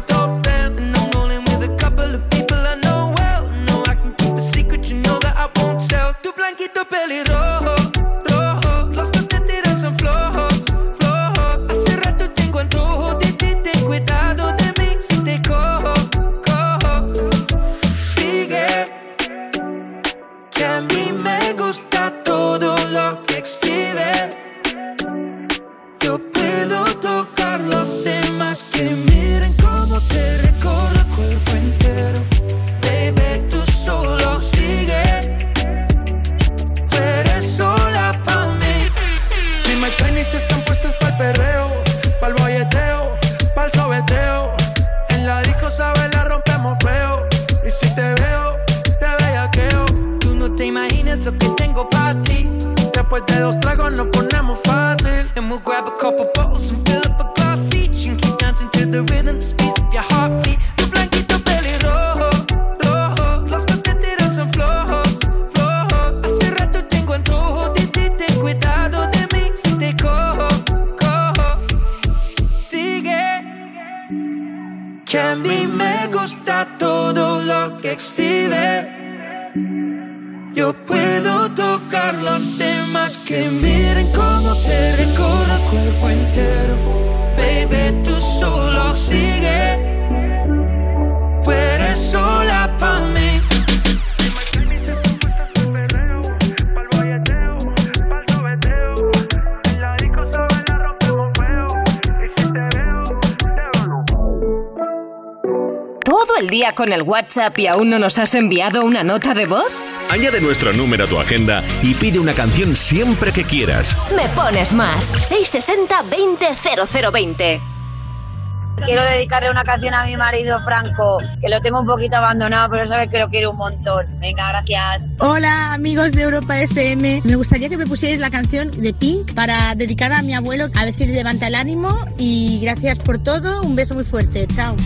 con el WhatsApp y aún no nos has enviado una nota de voz? Añade nuestro número a tu agenda y pide una canción siempre que quieras. Me pones más. 660-200020. Quiero dedicarle una canción a mi marido Franco, que lo tengo un poquito abandonado, pero sabes que lo quiero un montón. Venga, gracias. Hola, amigos de Europa FM. Me gustaría que me pusierais la canción de Pink para dedicada a mi abuelo, a ver si levanta el ánimo. Y gracias por todo. Un beso muy fuerte. Chao.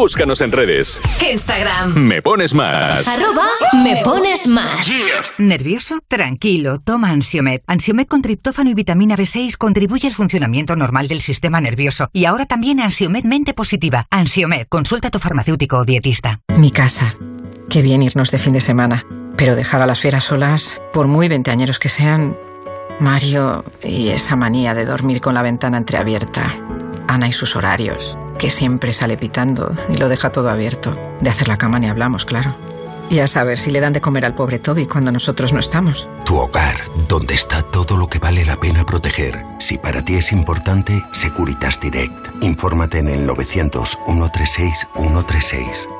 Búscanos en redes. Instagram. Me pones más. Arroba me pones más. ¿Nervioso? Tranquilo, toma Ansiomed. Ansiomed con triptófano y vitamina B6 contribuye al funcionamiento normal del sistema nervioso. Y ahora también Ansiomed mente positiva. Ansiomed, consulta a tu farmacéutico o dietista. Mi casa. Qué bien irnos de fin de semana. Pero dejar a las fieras solas, por muy veinteañeros que sean, Mario y esa manía de dormir con la ventana entreabierta. Ana y sus horarios, que siempre sale pitando y lo deja todo abierto. De hacer la cama ni hablamos, claro. Y a saber si le dan de comer al pobre Toby cuando nosotros no estamos. Tu hogar, donde está todo lo que vale la pena proteger. Si para ti es importante, Securitas Direct. Infórmate en el 900 136 136.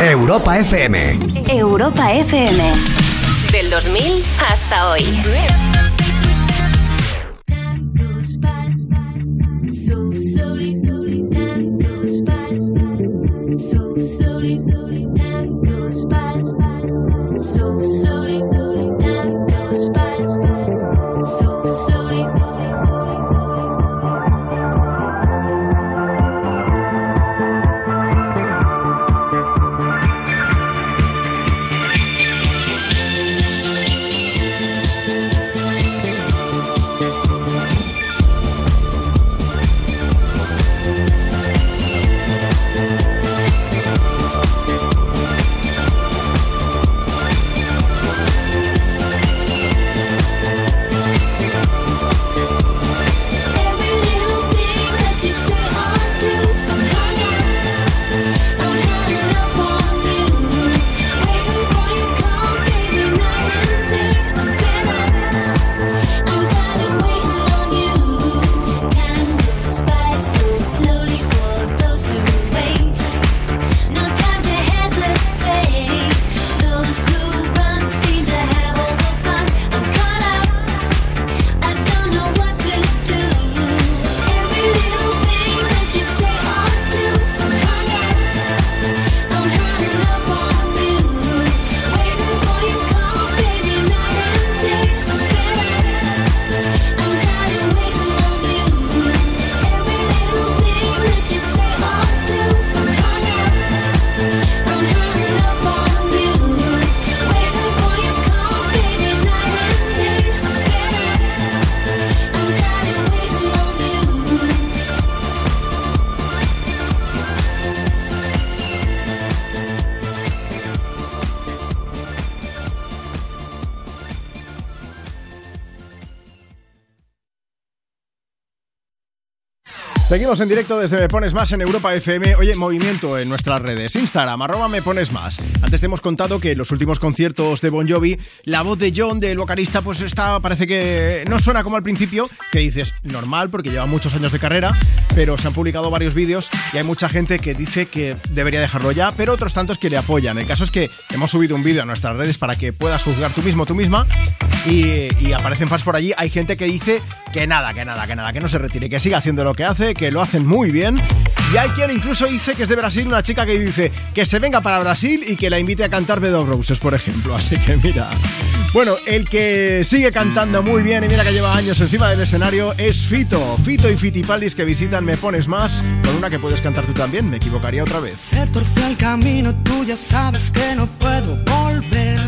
Europa FM. Europa FM. Del 2000 hasta hoy. So slowly, Seguimos en directo desde Me Pones Más en Europa FM. Oye, movimiento en nuestras redes. Instagram, arroba Me Pones Más. Antes te hemos contado que en los últimos conciertos de Bon Jovi, la voz de John, del vocalista, pues está, parece que no suena como al principio, que dices, normal, porque lleva muchos años de carrera, pero se han publicado varios vídeos y hay mucha gente que dice que debería dejarlo ya, pero otros tantos que le apoyan. El caso es que hemos subido un vídeo a nuestras redes para que puedas juzgar tú mismo, tú misma, y, y aparecen fans por allí. Hay gente que dice que nada, que nada, que nada, que no se retire, que siga haciendo lo que hace, que lo hacen muy bien. Y hay quien incluso dice que es de Brasil, una chica que dice que se venga para Brasil y que la invite a cantar The Dog Roses, por ejemplo. Así que mira. Bueno, el que sigue cantando muy bien y mira que lleva años encima del escenario es Fito. Fito y Fitipaldis que visitan Me Pones Más, con una que puedes cantar tú también, me equivocaría otra vez. Se torció el camino, tú ya sabes que no puedo volver.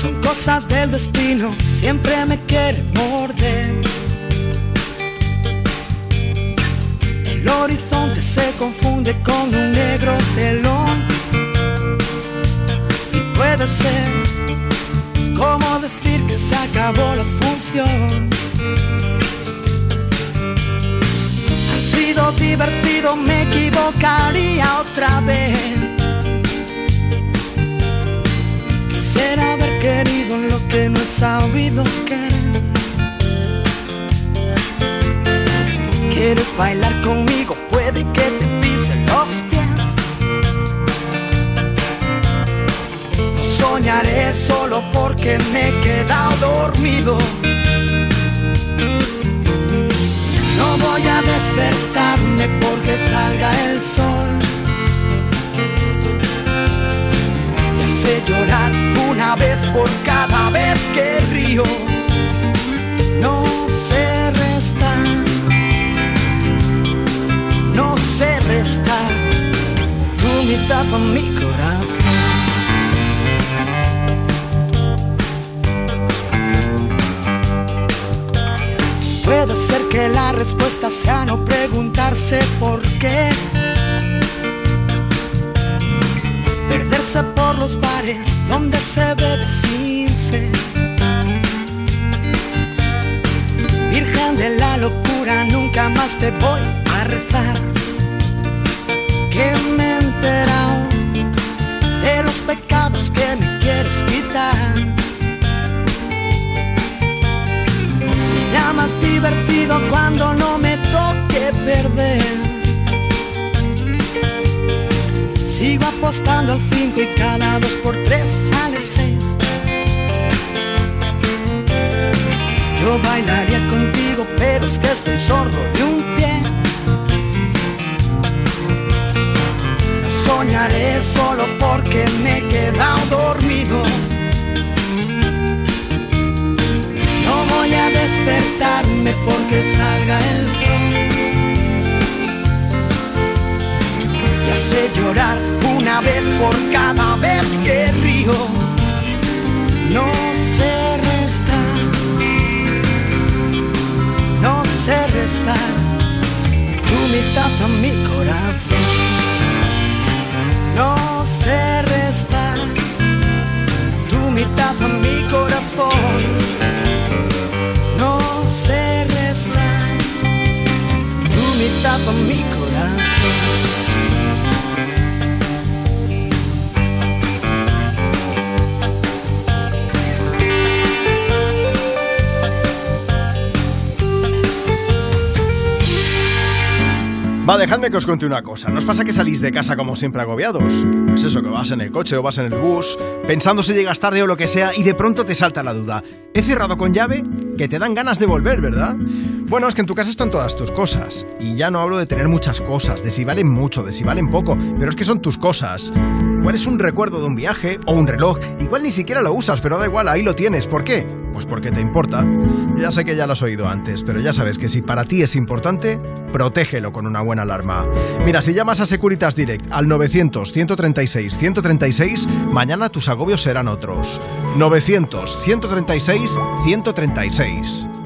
Son cosas del destino, siempre me quiere morder. El horizonte se confunde con un negro telón. Y puede ser como decir que se acabó la función. Ha sido divertido, me equivocaría otra vez. Quisiera haber querido lo que no he sabido querer. Quieres bailar conmigo, puede que te pisen los pies. No soñaré solo porque me he quedado dormido. Respuesta sea no preguntarse por qué. Perderse por los bares donde se bebe sin sed. Virgen de la locura, nunca más te voy cuando no me toque perder. Sigo apostando al 5 y cada 2 por 3 sale 6. Yo bailaría contigo, pero es que estoy sordo de un pie. No soñaré solo porque me he quedado dormido. Despertarme porque salga el sol. Ya sé llorar una vez por cada vez que río. No sé restar. No sé restar. Tu mitad a mi corazón. No sé restar. Tu mitad a mi corazón. A mi corazón. Va, dejadme que os cuente una cosa. ¿No os pasa que salís de casa como siempre agobiados? Es eso, que vas en el coche o vas en el bus, pensando si llegas tarde o lo que sea, y de pronto te salta la duda. ¿He cerrado con llave? Que te dan ganas de volver, ¿verdad? Bueno, es que en tu casa están todas tus cosas. Y ya no hablo de tener muchas cosas, de si valen mucho, de si valen poco, pero es que son tus cosas. Igual es un recuerdo de un viaje o un reloj, igual ni siquiera lo usas, pero da igual, ahí lo tienes. ¿Por qué? Pues porque te importa. Ya sé que ya lo has oído antes, pero ya sabes que si para ti es importante, protégelo con una buena alarma. Mira, si llamas a Securitas Direct al 900-136-136, mañana tus agobios serán otros. 900-136-136.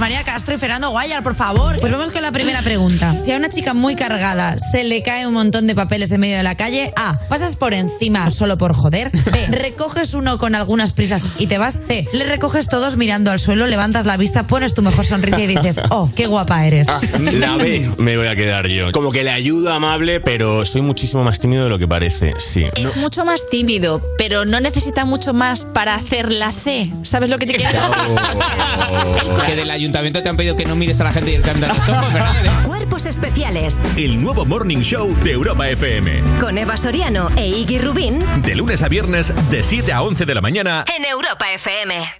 María Castro y Fernando Guayar, por favor. Pues vamos con la primera pregunta. Si a una chica muy cargada se le cae un montón de papeles en medio de la calle, A. Pasas por encima solo por joder. B. Recoges uno con algunas prisas y te vas. C. Le recoges todos mirando al suelo, levantas la vista, pones tu mejor sonrisa y dices, oh, qué guapa eres. La B me voy a quedar yo. Como que le ayuda amable, pero soy muchísimo más tímido de lo que parece, sí. Es mucho más tímido, pero no necesita mucho más para hacer la C. ¿Sabes lo que te quiero decir? Que del ayuntamiento te han pedido que no mires a la gente y el a los ojos, ¿verdad? Cuerpos especiales El nuevo Morning Show de Europa FM. con Eva Soriano e Iggy Rubín De lunes a viernes, de 7 a 11 de la mañana. en Europa FM.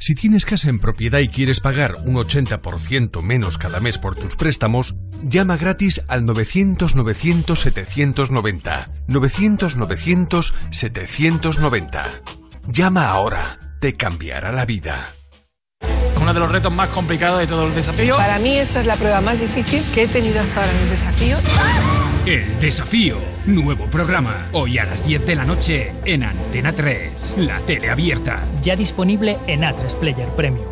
Si tienes casa en propiedad y quieres pagar un 80% menos cada mes por tus préstamos, llama gratis al 900-900-790. 900-900-790. Llama ahora. Te cambiará la vida. Uno de los retos más complicados de todos los desafíos. Para mí esta es la prueba más difícil que he tenido hasta ahora en el desafío. El desafío. Nuevo programa. Hoy a las 10 de la noche en Antena 3. La tele abierta. Ya disponible en A3 Player Premium.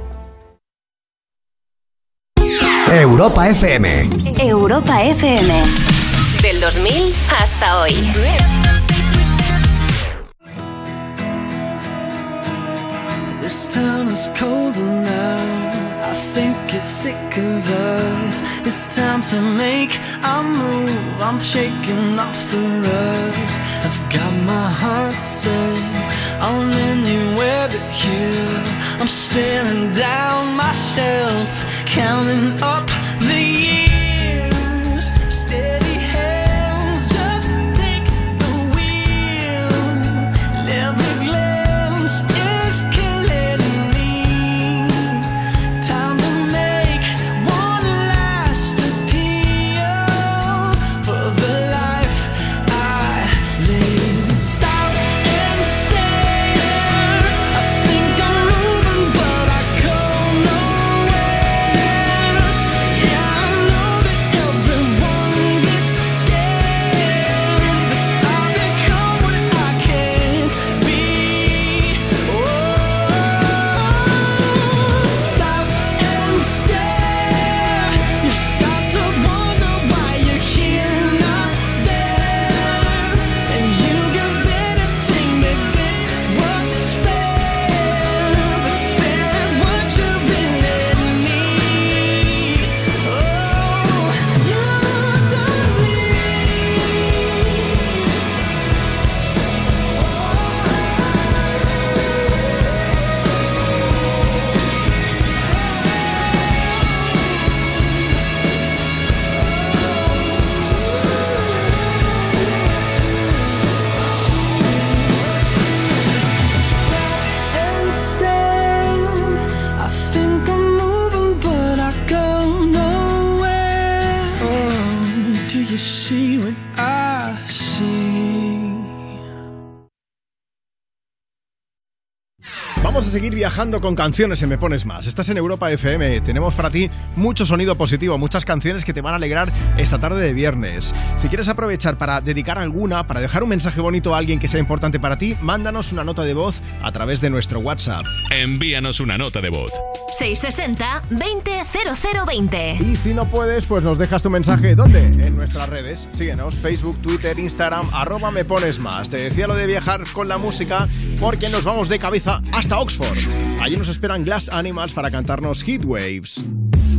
Europa FM. Europa FM. Del 2000 hasta hoy. I think it's sick of us. It's time to make a move. I'm shaking off the rust. I've got my heart set on anywhere but here. I'm staring down myself, counting up the years. Viajando con canciones en Me Pones Más. Estás en Europa FM. Tenemos para ti mucho sonido positivo, muchas canciones que te van a alegrar esta tarde de viernes. Si quieres aprovechar para dedicar alguna, para dejar un mensaje bonito a alguien que sea importante para ti, mándanos una nota de voz a través de nuestro WhatsApp. Envíanos una nota de voz. 660-200020. Y si no puedes, pues nos dejas tu mensaje ¿dónde? En nuestras redes. Síguenos, Facebook, Twitter, Instagram, arroba me pones más. Te decía lo de viajar con la música porque nos vamos de cabeza hasta Oxford. Allí nos esperan Glass Animals para cantarnos Heat Waves.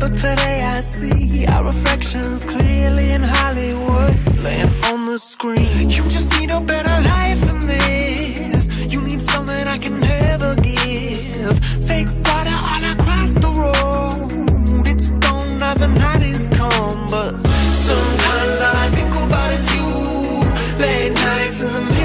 But today I see our reflections clearly in Hollywood, laying on the screen. You just need a better life than this. You need something I can never give. Fake water all across the road. It's gone now the night is come, but sometimes all I think about is you. Late nights in the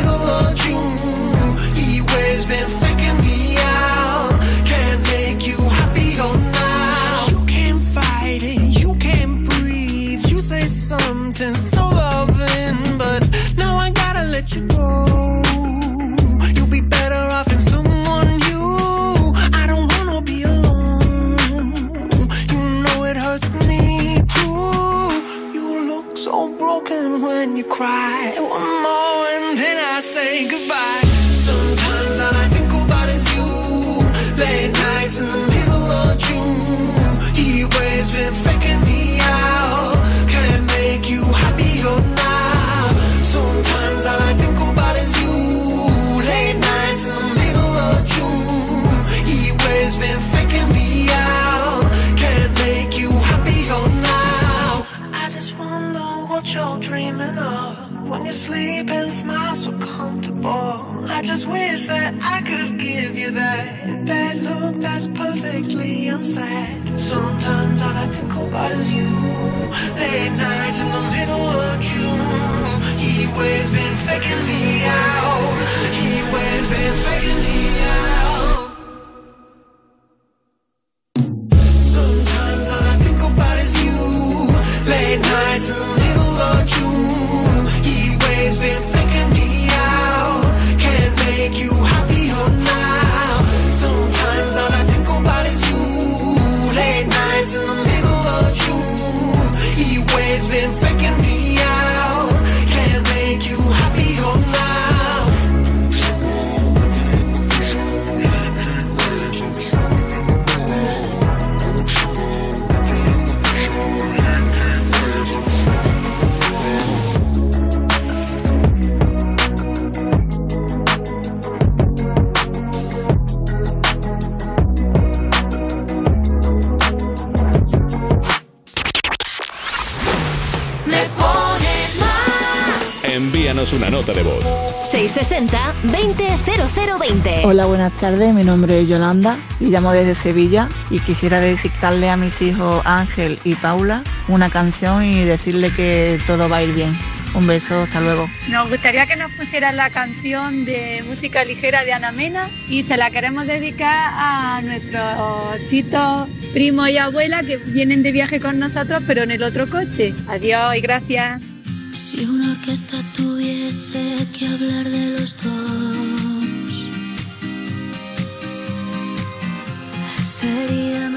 that's perfectly unsaid. Sometimes all I think about is you. Late nights in the middle of June. He waves been faking me out. He waves been faking me out. 660-200020. Hola, buenas tardes. Mi nombre es Yolanda y llamo desde Sevilla y quisiera dedicarle a mis hijos Ángel y Paula una canción y decirle que todo va a ir bien. Un beso, hasta luego. Nos gustaría que nos pusieran la canción de música ligera de Ana Mena y se la queremos dedicar a nuestros chitos primos y abuela que vienen de viaje con nosotros pero en el otro coche. Adiós y gracias. Si una orquesta tuviese que hablar de los dos, sería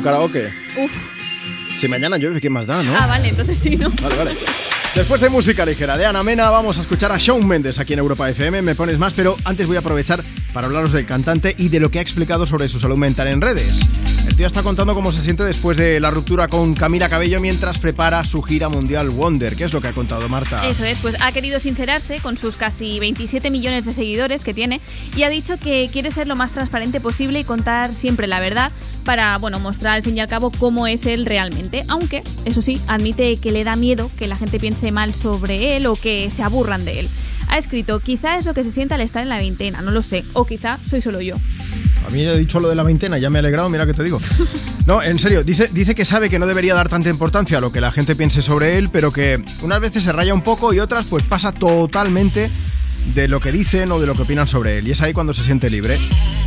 un karaoke? Uf. Si mañana llueve, ¿qué más da, no? Ah, vale, entonces sí, ¿no? Vale, vale. Después de música ligera de Ana Mena, vamos a escuchar a Shawn Mendes aquí en Europa FM. Me pones más, pero antes voy a aprovechar para hablaros del cantante y de lo que ha explicado sobre su salud mental en redes. El tío está contando cómo se siente después de la ruptura con Camila Cabello mientras prepara su gira mundial Wonder. ¿Qué es lo que ha contado Marta? Eso es, pues ha querido sincerarse con sus casi 27 millones de seguidores que tiene y ha dicho que quiere ser lo más transparente posible y contar siempre la verdad para, bueno, mostrar al fin y al cabo cómo es él realmente. Aunque, eso sí, admite que le da miedo que la gente piense mal sobre él o que se aburran de él. Ha escrito, quizá es lo que se siente al estar en la veintena, no lo sé, o quizá soy solo yo. A mí he dicho lo de la veintena, ya me he alegrado, mira que te digo. No, en serio, dice, dice que sabe que no debería dar tanta importancia a lo que la gente piense sobre él, pero que unas veces se raya un poco y otras pues pasa totalmente de lo que dicen o de lo que opinan sobre él. Y es ahí cuando se siente libre.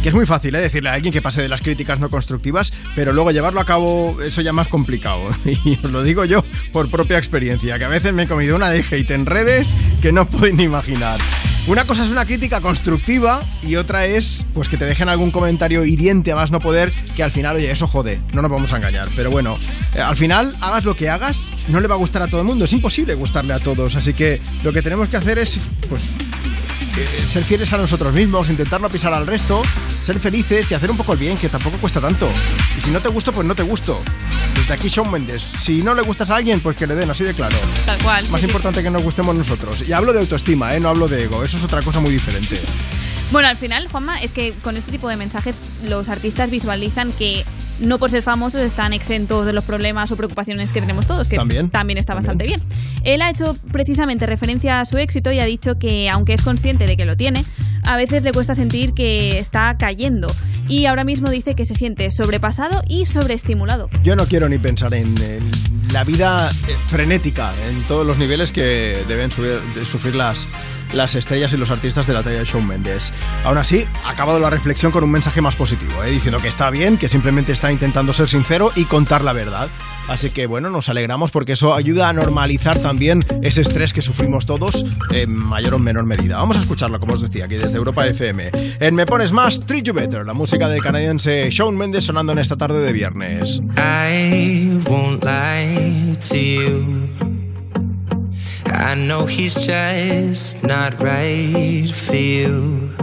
Que es muy fácil, ¿eh? Decirle a alguien que pase de las críticas no constructivas, pero luego llevarlo a cabo, eso ya más complicado. Y os lo digo yo por propia experiencia, que a veces me he comido una de hate en redes que no podéis ni imaginar. Una cosa es una crítica constructiva y otra es pues que te dejen algún comentario hiriente a más no poder que al final, oye, eso jode, no nos vamos a engañar. Pero bueno, eh, al final, hagas lo que hagas, no le va a gustar a todo el mundo, es imposible gustarle a todos. Así que lo que tenemos que hacer es, pues, eh, ser fieles a nosotros mismos, intentar no pisar al resto, ser felices y hacer un poco el bien, que tampoco cuesta tanto. Y si no te gusto, pues no te gusto. Desde aquí Shawn Mendes. Si no le gustas a alguien, pues que le den, así de claro. Tal cual. Más sí, sí. importante que nos gustemos nosotros. Y hablo de autoestima, ¿eh? no hablo de ego. Eso es otra cosa muy diferente. Bueno, al final, Juanma, es que con este tipo de mensajes los artistas visualizan que no por ser famosos están exentos de los problemas o preocupaciones que tenemos todos, que También, está bastante bien. Él ha hecho precisamente referencia a su éxito y ha dicho que, aunque es consciente de que lo tiene, a veces le cuesta sentir que está cayendo. Y ahora mismo dice que se siente sobrepasado y sobreestimulado. Yo no quiero ni pensar en, la vida eh, frenética, en todos los niveles que deben sufrir las, las estrellas y los artistas de la talla de Shawn Mendes. Aún así, ha acabado la reflexión con un mensaje más positivo, ¿eh? diciendo que está bien, que simplemente está intentando ser sincero y contar la verdad. Así que bueno, nos alegramos porque eso ayuda a normalizar también ese estrés que sufrimos todos en mayor o menor medida. Vamos a escucharlo, como os decía, aquí desde Europa FM. En Me Pones Más, Treat You Better, la música del canadiense Shawn Mendes sonando en esta tarde de viernes. I know he's just not right for you.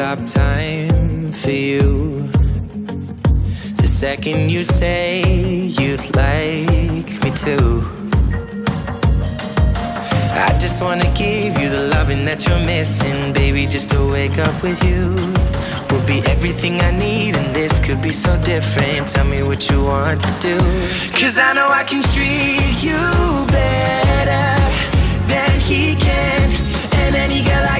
Stop time for you. The second you say you'd like me to. I just wanna give you the loving that you're missing, baby. Just to wake up with you be everything I need, and this could be so different. Tell me what you want to do. Cause I know I can treat you better than he can, and any girl like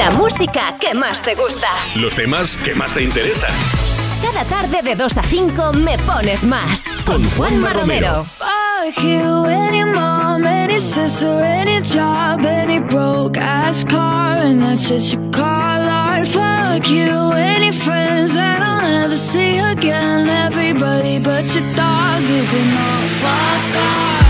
La música que más te gusta. Los temas que más te interesan. Cada tarde de 2 a 5 me pones más. Con Juanma Romero. Fuck you, any mom, any sister, any job, any broke ass car, and that's shit you call art. Fuck you, any friends that I'll never see again. Everybody but your dog, you can all fuck off.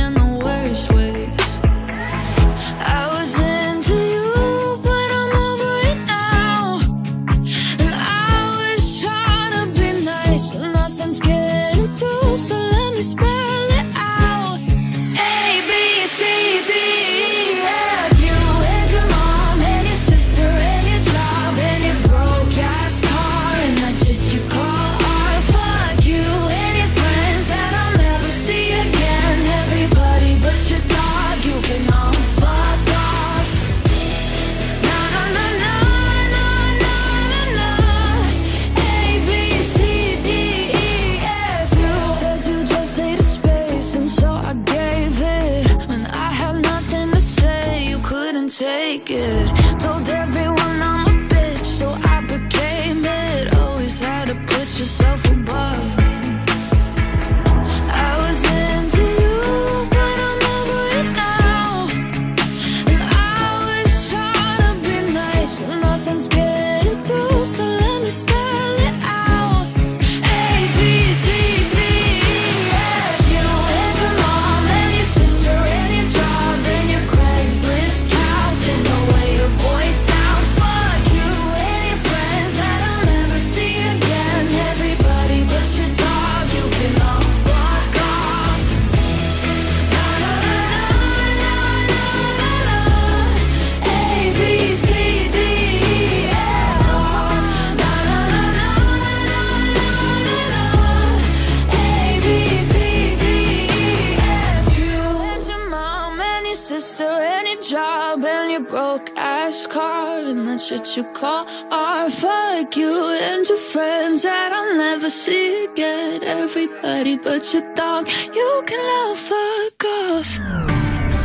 shit you call art. Fuck you and your friends that I'll never see again. Everybody but your dog, you can all fuck off.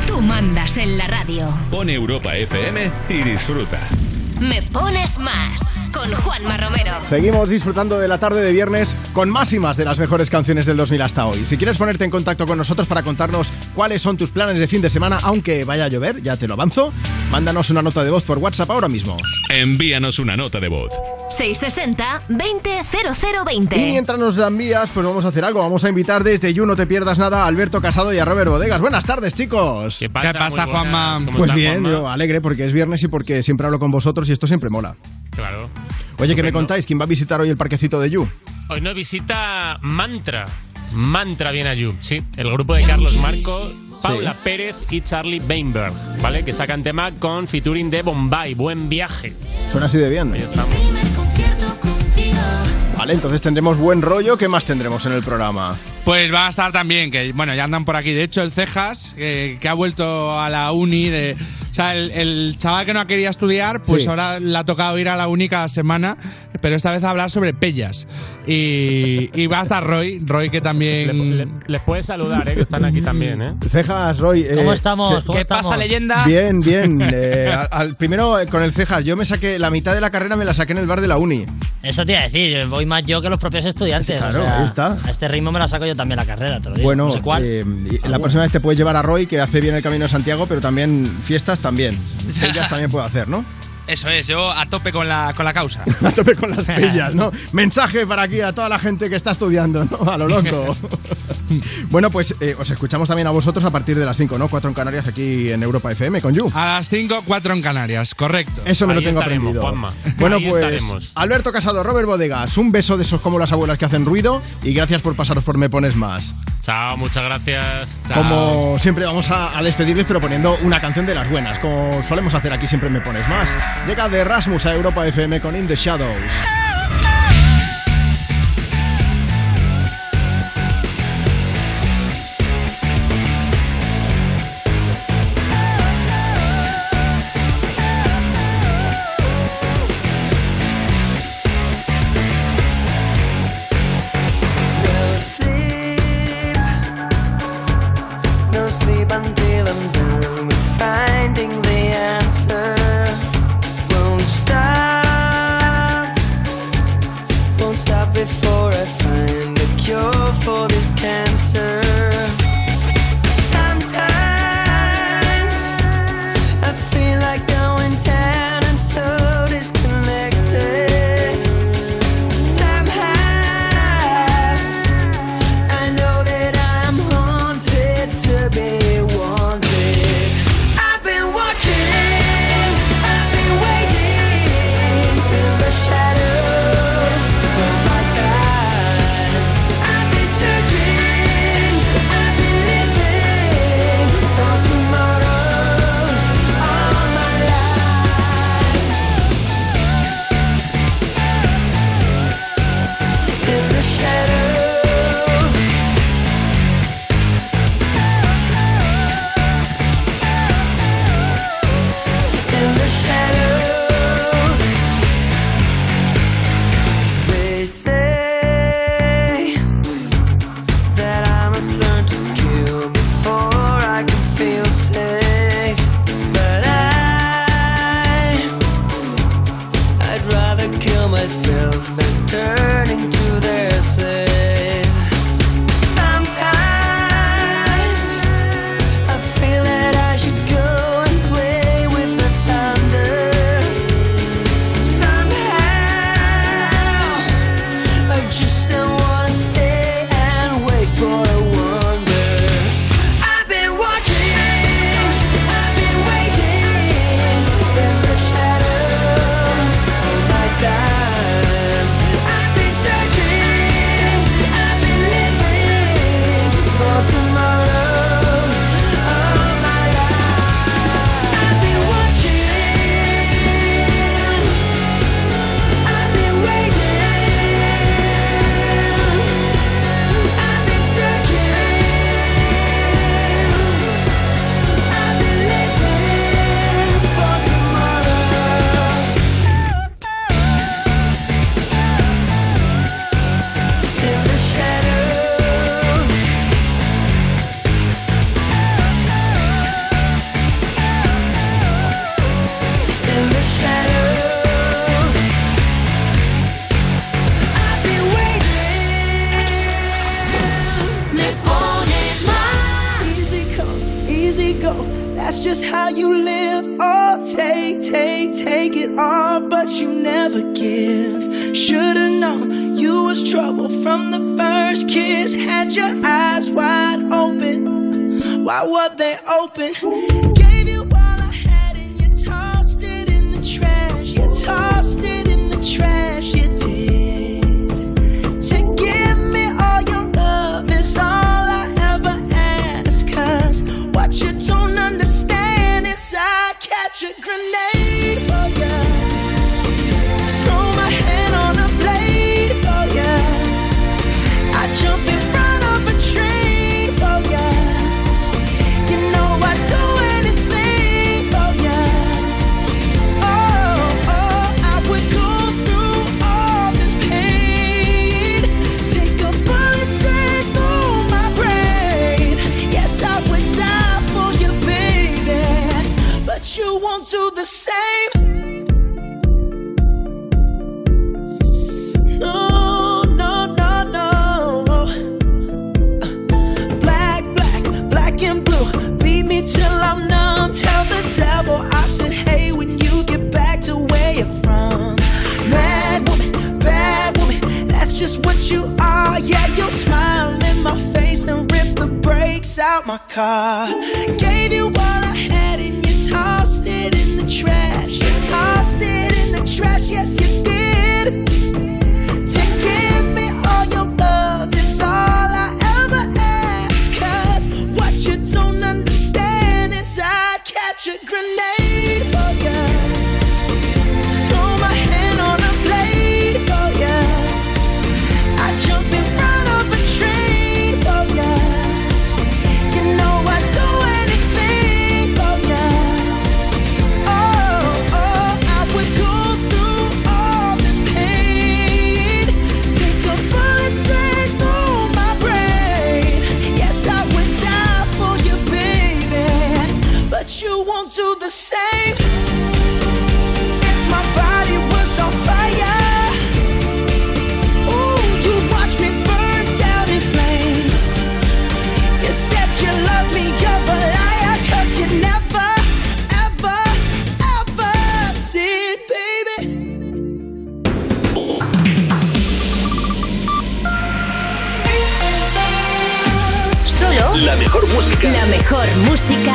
Tú mandas en la radio. Pon Europa FM y disfruta. Me pones más con Juanma Romero. Seguimos disfrutando de la tarde de viernes con más y más de las mejores canciones del 2000 hasta hoy. Si quieres ponerte en contacto con nosotros para contarnos cuáles son tus planes de fin de semana, aunque vaya a llover, ya te lo avanzo, mándanos una nota de voz por WhatsApp ahora mismo. Envíanos una nota de voz. 660-200020. Y mientras nos la envías, pues vamos a hacer algo. Vamos a invitar desde You No Te Pierdas Nada a Alberto Casado y a Robert Bodegas. Buenas tardes, chicos. ¿Qué pasa? ¿Qué pasa. Juanma? ¿Cómo Pues bien, Juanma? yo alegre porque es viernes y porque siempre hablo con vosotros y esto siempre mola. Claro. Oye, ¿qué me contáis? ¿Quién va a visitar hoy el parquecito de You? Hoy nos visita Mantra. Mantra viene a You, sí. El grupo de Carlos Marco, Paula Pérez y Charlie Weinberg, ¿vale? Que sacan tema con featuring de Bombay. Buen viaje. Suena así de bien. Ahí estamos. Vale, entonces tendremos buen rollo. ¿Qué más tendremos en el programa? Pues va a estar también, que bueno, ya andan por aquí. De hecho, el Cejas, que, que ha vuelto a la uni de. O sea, el, el chaval que no quería estudiar, pues Sí. ahora le ha tocado ir a la uni cada semana, pero esta vez a hablar sobre pellas. Y, y va a estar Roy, Roy que también. Les puedes saludar, ¿eh? Que están aquí también, ¿eh? Cejas, Roy. eh, ¿Cómo estamos? ¿qué- ¿Cómo ¿Qué estamos? pasa, leyenda? Bien, bien. eh, al, al- primero eh, con el Cejas, yo me saqué la mitad de la carrera, me la saqué en el bar de la uni. Eso te iba a decir, voy más yo que los propios estudiantes. Claro, o sea, ahí está. A este ritmo me la saco yo también la carrera, te lo digo. Bueno, no sé cuál. eh, la próxima vez te puedes llevar a Roy, que hace bien el camino de Santiago, pero también fiestas también. Ellas también puedo hacer, ¿no? Eso es, yo a tope con la, con la causa. A tope con las pellas, ¿no? Mensaje para aquí a toda la gente que está estudiando, ¿no? A lo loco. bueno, pues eh, os escuchamos también a vosotros a partir de las 5, ¿no? 4 en Canarias aquí en Europa FM con You. A las 5, 4 en Canarias, correcto. Eso me lo tengo aprendido. Juanma. Bueno, Ahí pues estaremos. Alberto Casado, Robert Bodegas, un beso de esos como las abuelas que hacen ruido y gracias por pasaros por Me Pones Más. Chao, muchas gracias. Como siempre vamos a, a despedirles pero poniendo una canción de las buenas, como solemos hacer aquí siempre en Me Pones Más. Llega de Erasmus a Europa FM con In The Shadows. You are. Yeah, you'll smile in my face, then rip the brakes out my car. Gave you all I had and you tossed it in the trash. You tossed it in the trash, yes, you did. Música. la mejor música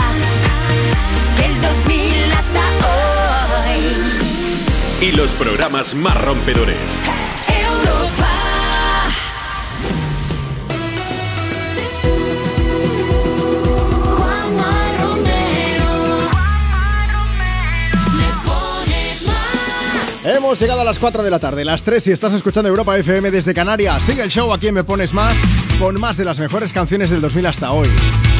del 2000 hasta hoy. Y los programas más rompedores. Europa. Juanma Romero. Le pones más. Hemos llegado a las 4 de la tarde, las 3 si estás escuchando Europa FM desde Canarias. Sigue el show aquí en Me Pones Más con más de las mejores canciones del 2000 hasta hoy.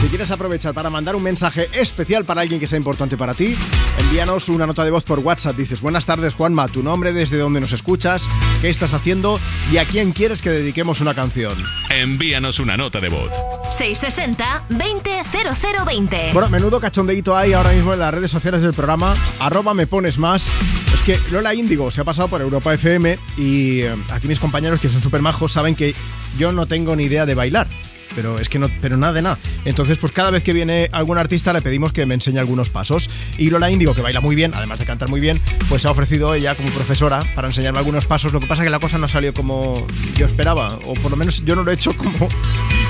Si quieres aprovechar para mandar un mensaje especial para alguien que sea importante para ti, envíanos una nota de voz por WhatsApp. Dices, buenas tardes Juanma, tu nombre, desde donde nos escuchas, qué estás haciendo y a quién quieres que dediquemos una canción. Envíanos una nota de voz. 660 200020. Bueno, menudo cachondeíto hay ahora mismo en las redes sociales del programa. Arroba me pones más. Es que Lola Índigo se ha pasado por Europa FM y eh, aquí mis compañeros que son súper majos saben que yo no tengo ni idea de bailar. Pero es que no, pero nada de nada. Entonces, pues cada vez que viene algún artista le pedimos que me enseñe algunos pasos. Y Lola Índigo, que baila muy bien, además de cantar muy bien, pues se ha ofrecido ella como profesora para enseñarme algunos pasos. Lo que pasa es que la cosa no salió como yo esperaba, o por lo menos yo no lo he hecho como,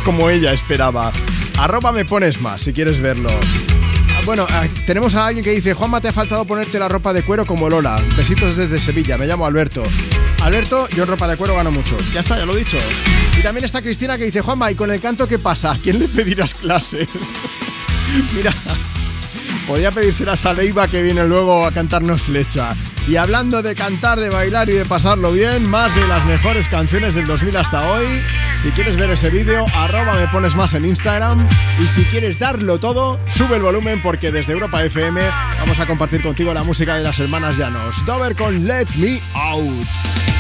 como ella esperaba. Arroba me pones más si quieres verlo. Ah, Bueno, ah, tenemos a alguien que dice, Juanma, te ha faltado ponerte la ropa de cuero como Lola. Besitos desde Sevilla, me llamo Alberto. Alberto, yo ropa de cuero gano mucho. Ya está, ya lo he dicho. Y también está Cristina que dice, Juanma, ¿y con el canto qué pasa? ¿A quién le pedirás clases? Mira, podría pedírselas a Leiva que viene luego a cantarnos flecha. Y hablando de cantar, de bailar y de pasarlo bien, más de las mejores canciones del 2000 hasta hoy. Si quieres ver ese vídeo, arroba me pones más en Instagram. Y si quieres darlo todo, sube el volumen porque desde Europa FM vamos a compartir contigo la música de las hermanas Llanos. Dover con Let Me Out.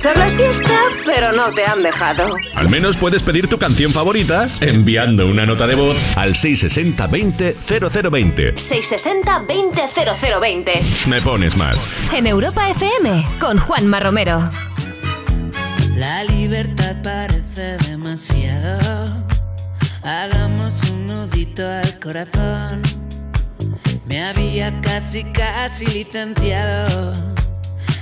Echar la siesta, pero no te han dejado. Al menos puedes pedir tu canción favorita enviando una nota de voz al 660 20 0020. 660 20 0020. Me pones más. En Europa FM, con Juanma Romero. La libertad parece demasiado. Hagamos un nudito al corazón. Me había casi, casi licenciado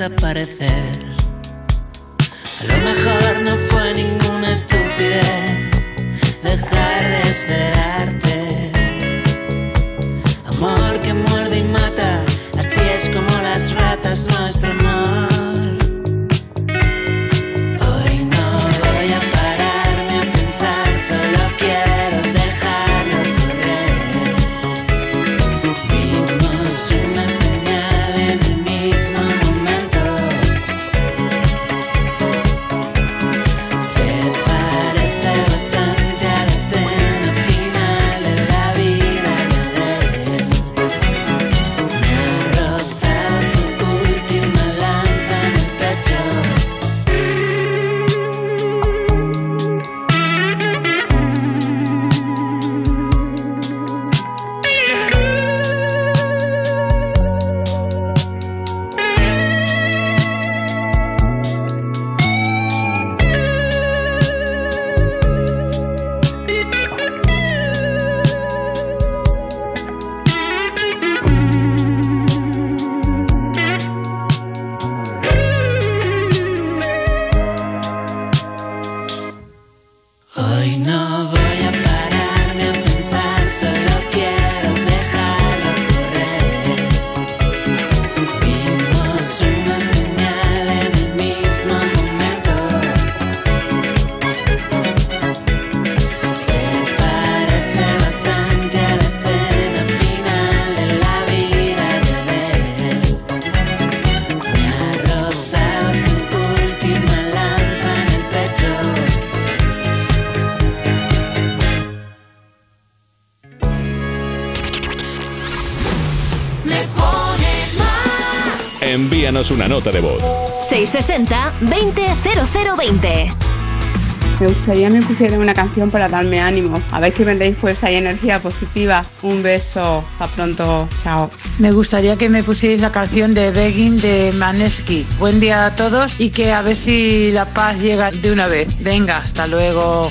desaparecer. Envíanos una nota de voz. 660 20 0020. Me gustaría me pusieran una canción para darme ánimo. A ver que me deis fuerza y energía positiva. Un beso. Hasta pronto. Chao. Me gustaría que me pusierais la canción de Begging de Manesky. Buen día a todos y que a ver si la paz llega de una vez. Venga, hasta luego.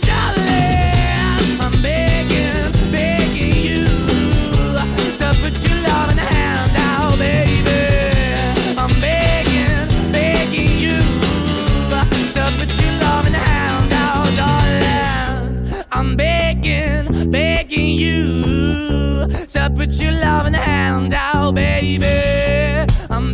you. To put your loving hand out, darling. I'm begging, begging you. To put your loving hand out, baby. I'm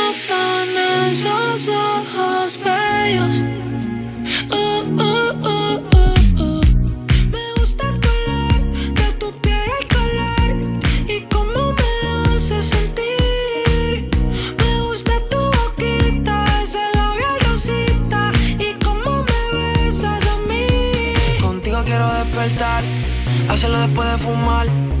esos ojos bellos. Uh, uh, uh, uh. Me gusta el color de tu piel, el color y cómo me hace sentir. Me gusta tu boquita, ese labial rosita y cómo me besas a mí. Contigo quiero despertar, hacerlo después de fumar.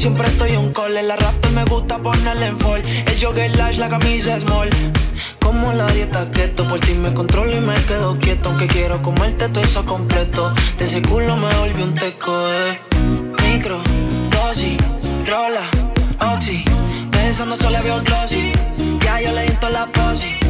Siempre estoy un call. En la rap me gusta ponerle en fall. El jogger lash, la camisa small. Como la dieta keto, por ti me controlo y me quedo quieto. Aunque quiero comerte todo eso completo. De ese culo me volví un teco, eh. Micro, dosis, rola, oxi. Pensando solo veo glossy. Ya yo le di la posi.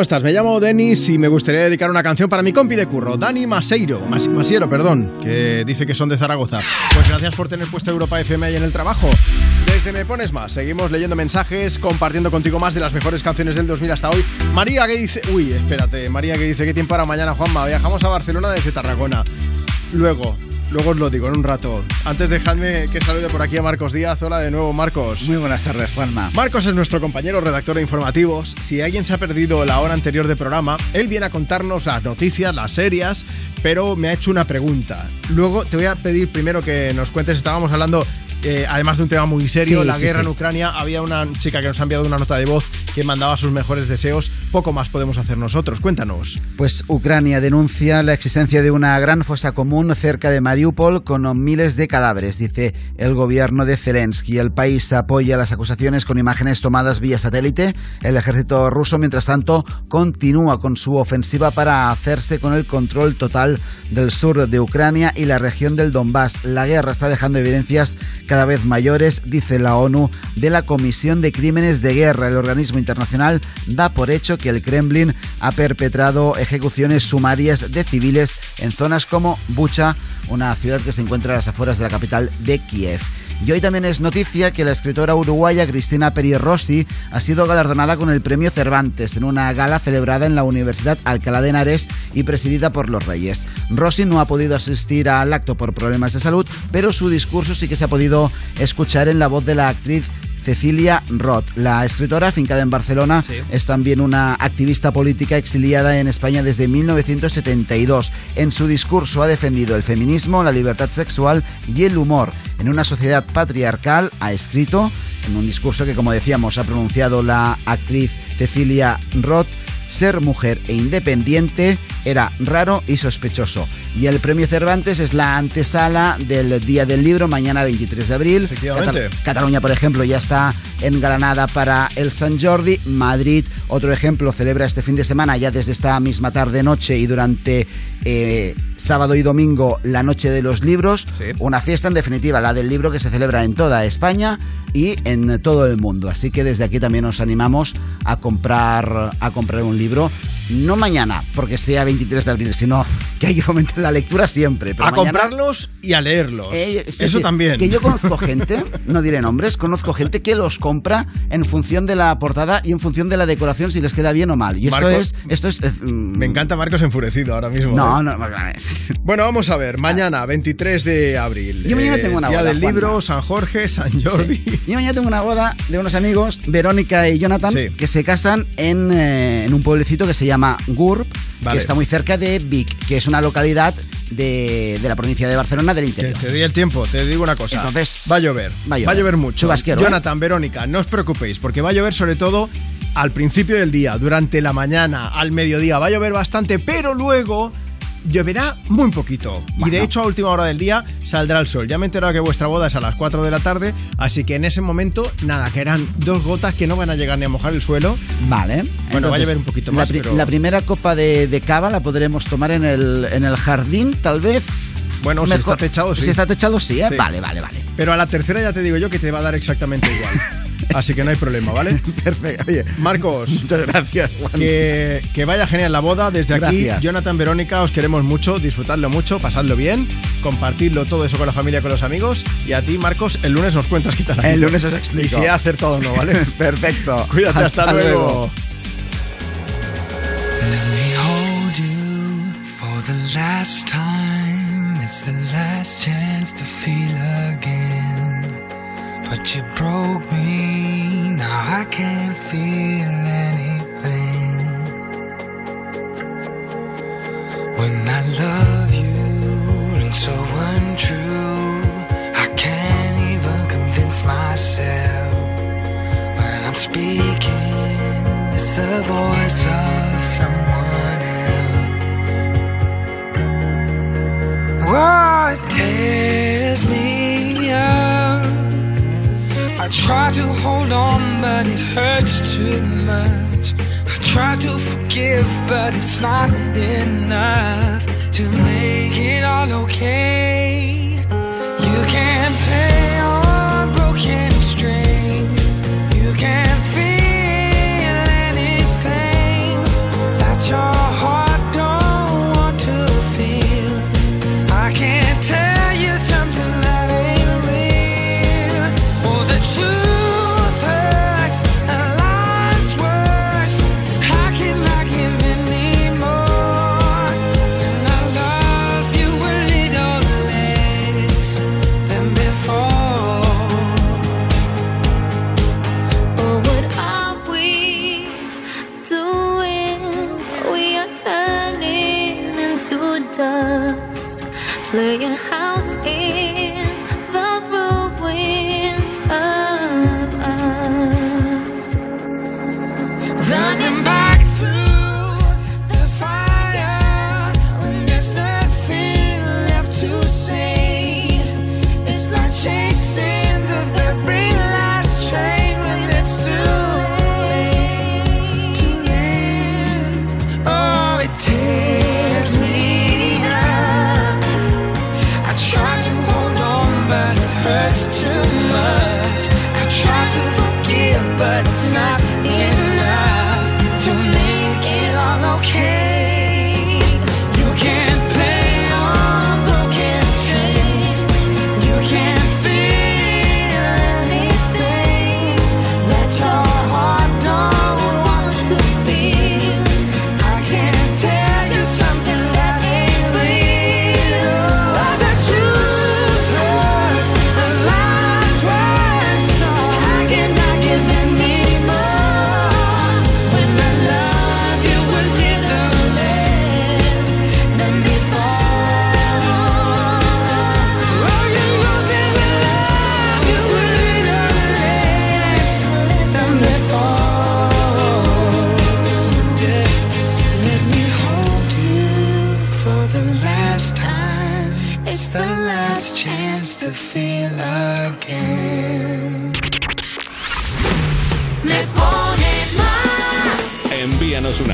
¿Cómo estás? Me llamo Denis y me gustaría dedicar una canción para mi compi de curro, Dani Maseiro. Mas- Masiero, perdón, que dice que son de Zaragoza. Pues gracias por tener puesto Europa FM ahí en el trabajo. Desde Me Pones Más, seguimos leyendo mensajes, compartiendo contigo más de las mejores canciones del 2000 hasta hoy. María que dice... Uy, espérate, María que dice, ¿qué tiempo para mañana, Juanma? Viajamos a Barcelona desde Tarragona. Luego, luego os lo digo en un rato. Antes dejadme que salude por aquí a Marcos Díaz. Hola de nuevo, Marcos. Muy buenas tardes, Juanma. Marcos es nuestro compañero redactor de informativos. Si alguien se ha perdido la hora anterior de programa, él viene a contarnos las noticias, las serias, pero me ha hecho una pregunta. Luego te voy a pedir primero que nos cuentes, estábamos hablando, eh, además de un tema muy serio, Sí, la sí, guerra sí. en Ucrania, había una chica que nos ha enviado una nota de voz que mandaba sus mejores deseos. Poco más podemos hacer nosotros. Cuéntanos. Pues Ucrania denuncia la existencia de una gran fosa común cerca de Mariupol con miles de cadáveres, dice el gobierno de Zelensky. El país apoya las acusaciones con imágenes tomadas vía satélite. El ejército ruso, mientras tanto, continúa con su ofensiva para hacerse con el control total del sur de Ucrania y la región del Donbass. La guerra está dejando evidencias cada vez mayores, dice la ONU, de la Comisión de Crímenes de Guerra. El organismo internacional da por hecho que el Kremlin ha perpetrado ejecuciones sumarias de civiles en zonas como Bucha, una ciudad que se encuentra a las afueras de la capital de Kiev. Y hoy también es noticia que la escritora uruguaya Cristina Peri Rossi ha sido galardonada con el premio Cervantes en una gala celebrada en la Universidad Alcalá de Henares y presidida por los Reyes. Rossi no ha podido asistir al acto por problemas de salud, pero su discurso sí que se ha podido escuchar en la voz de la actriz Cecilia Roth. La escritora, afincada en Barcelona, es también una activista política exiliada en España desde 1972. En su discurso ha defendido el feminismo, la libertad sexual y el humor. En una sociedad patriarcal ha escrito, en un discurso que, como decíamos, ha pronunciado la actriz Cecilia Roth, ser mujer e independiente era raro y sospechoso. Y el premio Cervantes es la antesala del Día del Libro, mañana 23 de abril. Efectivamente. Catal- Cataluña, por ejemplo, ya está engalanada para el San Jordi. Madrid, otro ejemplo, celebra este fin de semana, ya desde esta misma tarde-noche y durante eh, sábado y domingo, la Noche de los Libros. Una fiesta, en definitiva, la del libro que se celebra en toda España y en todo el mundo. Así que desde aquí también os animamos a comprar, a comprar un libro. No mañana, porque sea 23 de abril, sino que hay que fomentar la lectura siempre. pero a mañana- comprarlos y a leerlos. eh, sí, Eso sí. también. Que yo conozco gente, no diré nombres, conozco gente que los compra en función de la portada y en función de la decoración si les queda bien o mal. Y esto es, esto es. eh, mm, Me encanta Marcos enfurecido ahora mismo. No, ¿eh? no, no. Bueno, vamos a ver. Mañana, 23 de abril. Yo mañana tengo una Día boda, del Juanma. libro, San Jorge, San Jordi. Yo mañana tengo una boda de unos amigos, Verónica y Jonathan, que se casan en, en un pueblecito que se llama Gurb, Vale. que está muy cerca de Vic, que es una localidad de, de la provincia de Barcelona del interior. Te doy el tiempo, te digo una cosa. Entonces, va a llover. va a llover. Va a llover mucho. ¿eh? Jonathan, Verónica, no os preocupéis, porque va a llover sobre todo al principio del día, durante la mañana, al mediodía. Va a llover bastante, pero luego lloverá muy poquito. Y de hecho, a última hora del día saldrá el sol. Ya me he enterado que vuestra boda es a las 4 de la tarde, así que en ese momento, nada, que eran dos gotas que no van a llegar ni a mojar el suelo. Vale. Bueno, va a llover un poquito la más, pri- pero... La primera copa de, de cava la podremos tomar en el, en el jardín, tal vez. Bueno, si está techado, sí. Si está techado, sí, ¿eh? Sí. Vale, vale, vale. Pero a la tercera ya te digo yo que te va a dar exactamente igual. Así que no hay problema, ¿vale? Perfecto. Oye, Marcos. Muchas gracias, Juan. Que, que vaya genial la boda. Desde aquí, Gracias. Jonathan, Verónica, os queremos mucho. Disfrutadlo mucho, pasadlo bien. Compartidlo todo eso con la familia, con los amigos. Y a ti, Marcos, el lunes nos cuentas qué tal. El lunes os explico. Y si he acertado o no, ¿vale? Perfecto. Cuídate, hasta, Hasta luego. luego. Let me hold you for the last time. It's the last chance to feel again. But you broke me, now I can't feel anything. When I love you, rings so untrue. I can't even convince myself when I'm speaking. It's the voice of someone else. What tears try to hold on, but it hurts too much. I try to forgive, but it's not enough to make it all okay. You can't pay.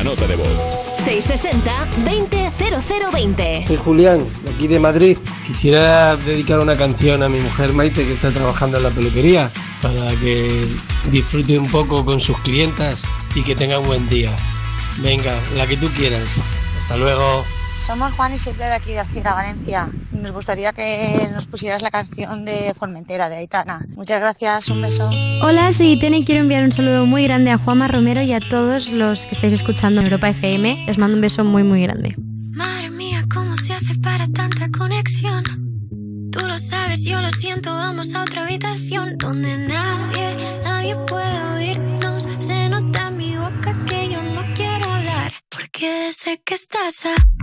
nota de voz. 660-200020. Soy Julián, de aquí de Madrid. Quisiera dedicar una canción a mi mujer Maite, que está trabajando en la peluquería, para que disfrute un poco con sus clientas y que tenga un buen día. Venga, la que tú quieras. Hasta luego. Somos Juan y Silvia de aquí de Alcira, Valencia nos gustaría que nos pusieras la canción de Formentera, de Aitana. Muchas gracias, un beso. Hola, soy Itene y quiero enviar un saludo muy grande a Juanma Romero y a todos los que estáis escuchando en Europa FM. Les mando un beso muy, muy grande. Madre mía, ¿cómo se hace para tanta conexión? Tú lo sabes, yo lo siento, vamos a otra habitación donde nadie, nadie puede oírnos. Se nota en mi boca que yo no quiero hablar, porque sé que estás a...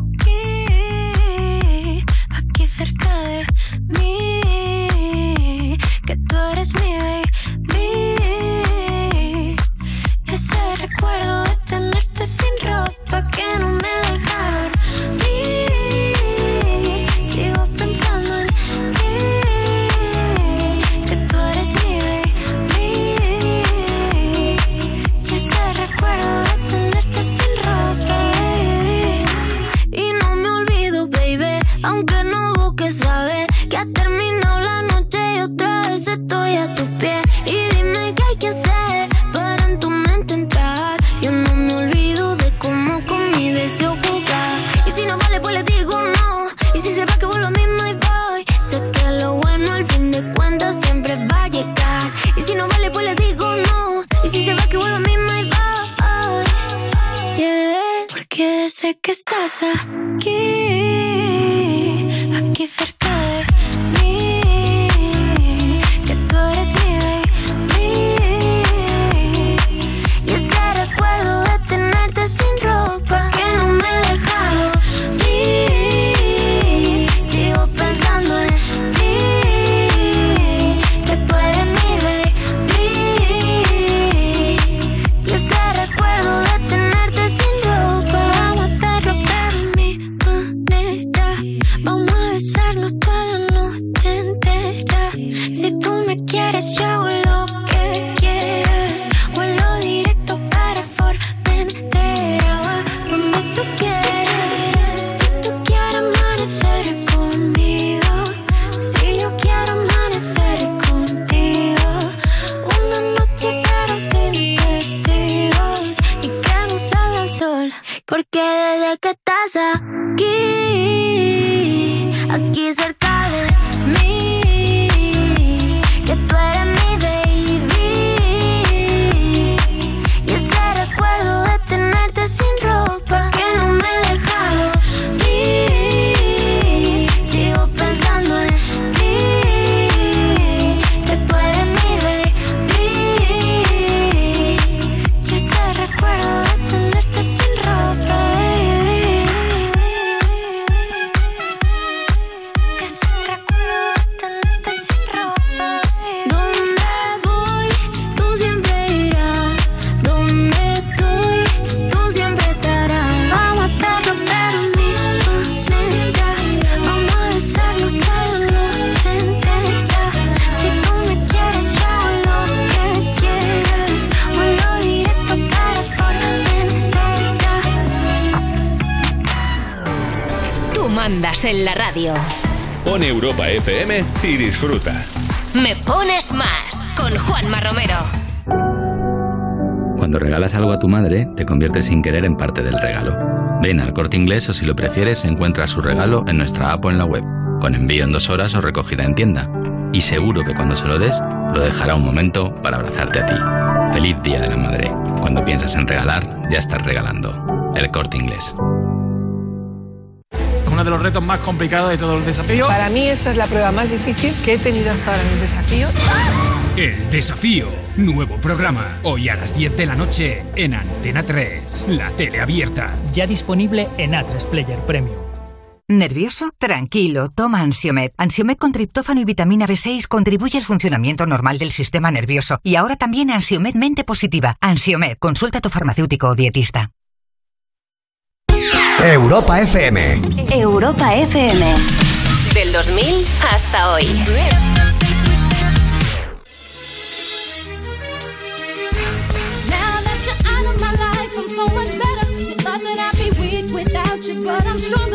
good as me. Desde que estás aquí, aquí cerca de mí, Pon Europa FM y disfruta. Me pones más con Juanma Romero. Cuando regalas algo a tu madre, te conviertes sin querer en parte del regalo. Ven al corte inglés o si lo prefieres, encuentra su regalo en nuestra app o en la web, con envío en dos horas o recogida en tienda. Y seguro que cuando se lo des, lo dejará un momento para abrazarte a ti. Feliz Día de la Madre. Cuando piensas en regalar, ya estás regalando. El corte inglés. Uno de los retos más complicados de todos los desafíos. Para mí esta es la prueba más difícil que he tenido hasta ahora en el desafío. El desafío. Nuevo programa. Hoy a las 10 de la noche en Antena 3. La tele abierta. Ya disponible en A3 Player Premium. ¿Nervioso? Tranquilo, toma Ansiomed. Ansiomed con triptófano y vitamina B6 contribuye al funcionamiento normal del sistema nervioso. Y ahora también Ansiomed Mente Positiva. Ansiomed, consulta a tu farmacéutico o dietista. Europa FM. Europa FM. Del 2000 hasta hoy. Now that you're out of my life, I'm so much better. You thought that I'd be weak without you, but I'm stronger.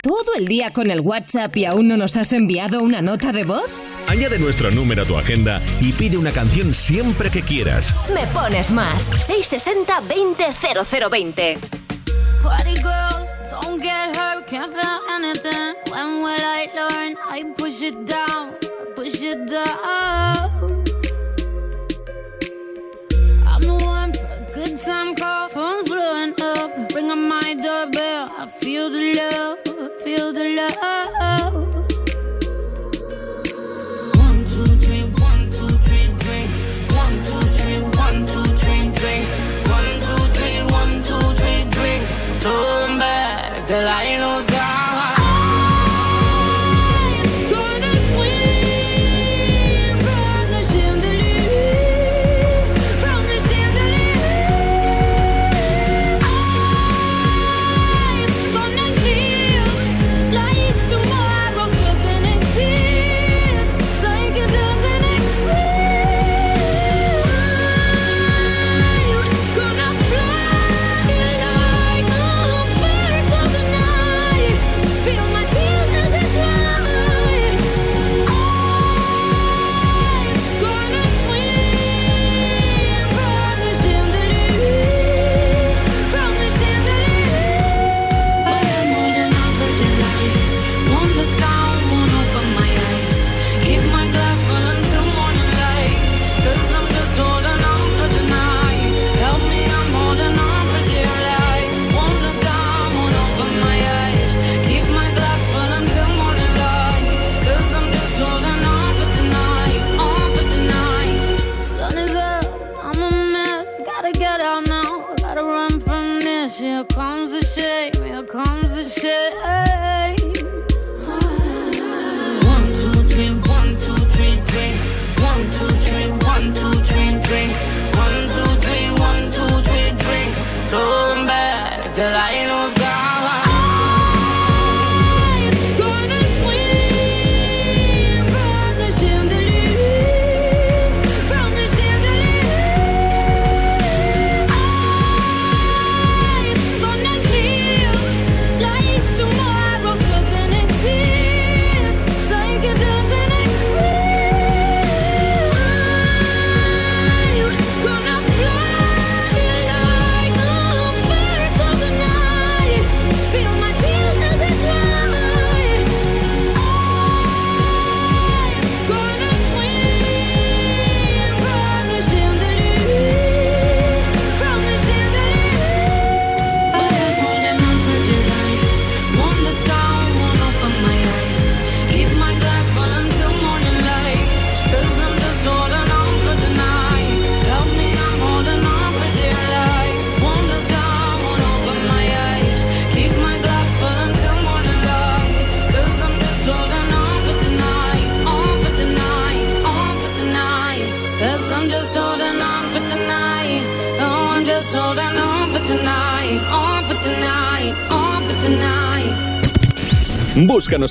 ¿Todo el día con el WhatsApp y aún no nos has enviado una nota de voz? Añade nuestro número a tu agenda y pide una canción siempre que quieras. Me pones más. 660 20 0020. Party girls, don't get hurt, can't feel anything. When will I learn? I push it down, push it down. I'm the one for a good time call, phone's blowing up. Ring on my doorbell, I feel the love, feel the love. One, drink. Drink. One, two, three, one, two, three, drink. Back till I lose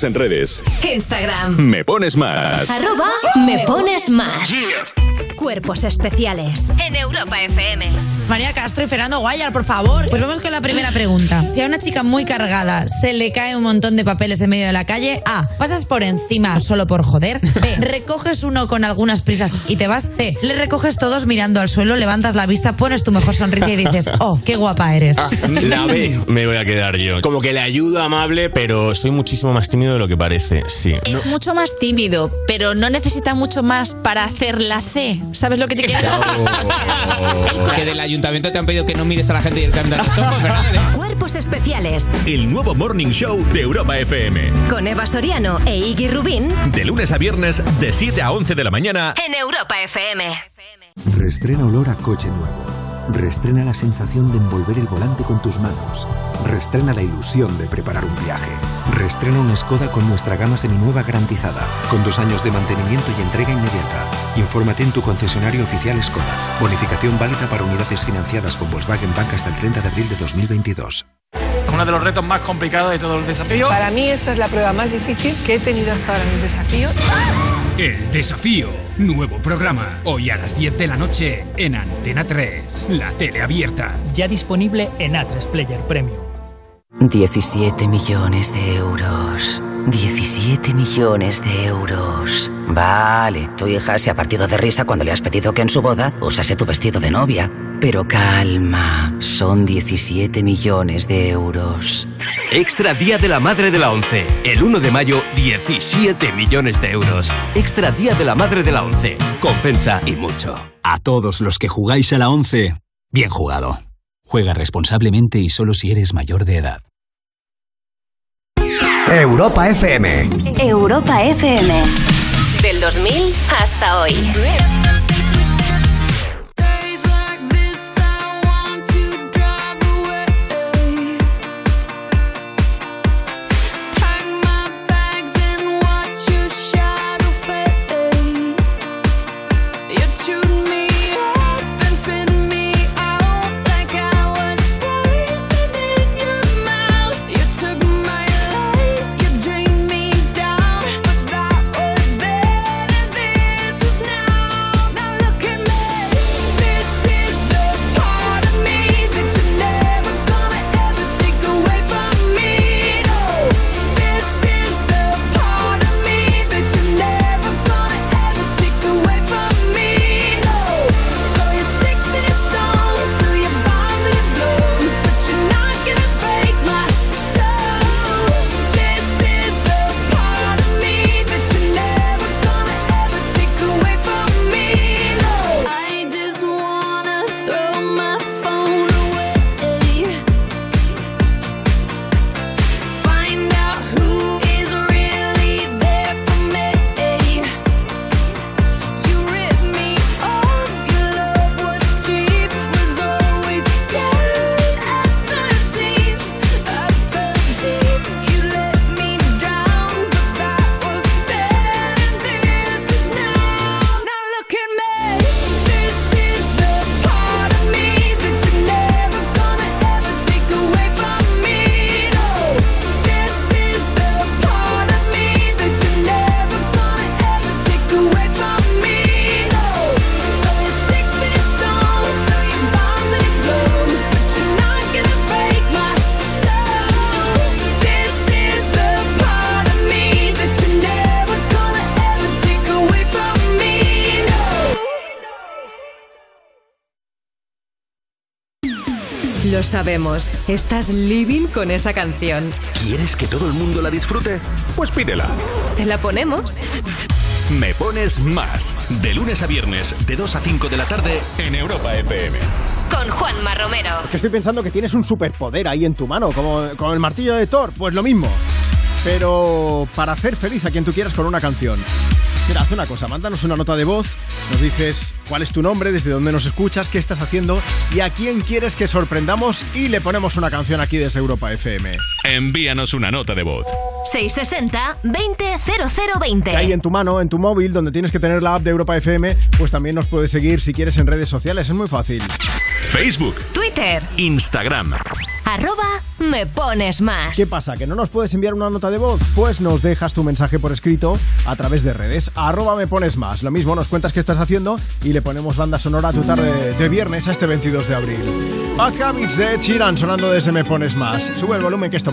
En redes. Instagram. Me pones más. Arroba me pones más. Cuerpos especiales en Europa FM. María Castro y Fernando Guayar, por favor. Pues vamos con la primera pregunta. Si a una chica muy cargada se le cae un montón de papeles en medio de la calle, A. Pasas por encima solo por joder. B. Recoges uno con algunas prisas y te vas. C. Le recoges todos mirando al suelo, levantas la vista, pones tu mejor sonrisa y dices, oh, qué guapa eres. La B me voy a quedar yo. Como que le ayudo amable, pero soy muchísimo más tímido de lo que parece. Sí. Es mucho más tímido, pero no necesita mucho más para hacer la C. ¿Sabes lo que te quiero decir? Que del ayuntamiento te han pedido que no mires a la gente directamente a los ojos, ¿verdad? Cuerpos especiales El nuevo Morning Show de Europa FM. con Eva Soriano e Iggy Rubín De lunes a viernes, de 7 a 11 de la mañana. en Europa FM. Restrena olor a coche nuevo. Restrena la sensación de envolver el volante con tus manos. Restrena la ilusión de preparar un viaje. Restrena una Skoda con nuestra gama seminueva garantizada, con dos años de mantenimiento y entrega inmediata. Infórmate en tu concesionario oficial Skoda. Bonificación válida para unidades financiadas con Volkswagen Bank hasta el 30 de abril de 2022. Uno de los retos más complicados de todos los desafíos. Para mí esta es la prueba más difícil que he tenido hasta ahora en el desafío. El desafío. Nuevo programa. Hoy a las 10 de la noche en Antena 3. La tele abierta. Ya disponible en A3 Player Premium. 17 millones de euros. 17 millones de euros. Vale, tu hija se ha partido de risa cuando le has pedido que en su boda usase tu vestido de novia. Pero calma, son 17 millones de euros. Extra Día de la Madre de la ONCE. El 1 de mayo, 17 millones de euros. Extra Día de la Madre de la ONCE. Compensa y mucho. A todos los que jugáis a la 11, bien jugado. Juega responsablemente y solo si eres mayor de edad. Europa FM. Europa FM. Del 2000 hasta hoy. Lo sabemos. Estás living con esa canción. ¿Quieres que todo el mundo la disfrute? Pues pídela. ¿Te la ponemos? Me pones más. De lunes a viernes, de 2 a 5 de la tarde, en Europa FM. Con Juanma Romero. Que estoy pensando que tienes un superpoder ahí en tu mano, como, como el martillo de Thor, pues lo mismo. Pero para hacer feliz a quien tú quieras con una canción. Haz una cosa, mándanos una nota de voz, nos dices cuál es tu nombre, desde dónde nos escuchas, qué estás haciendo y a quién quieres que sorprendamos y le ponemos una canción aquí desde Europa FM. Envíanos una nota de voz. 660-200020. Ahí en tu mano, en tu móvil, donde tienes que tener la app de Europa FM, pues también nos puedes seguir si quieres en redes sociales, es muy fácil. Facebook, Twitter. Instagram. Arroba me pones más. ¿Qué pasa? ¿Que no nos puedes enviar una nota de voz? Pues nos dejas tu mensaje por escrito a través de redes. Arroba me pones más. Lo mismo, nos cuentas qué estás haciendo y le ponemos banda sonora a tu tarde de viernes a este 22 de abril. Bad Habits de Ed Sheeran sonando desde Me Pones Más. Sube el volumen que esto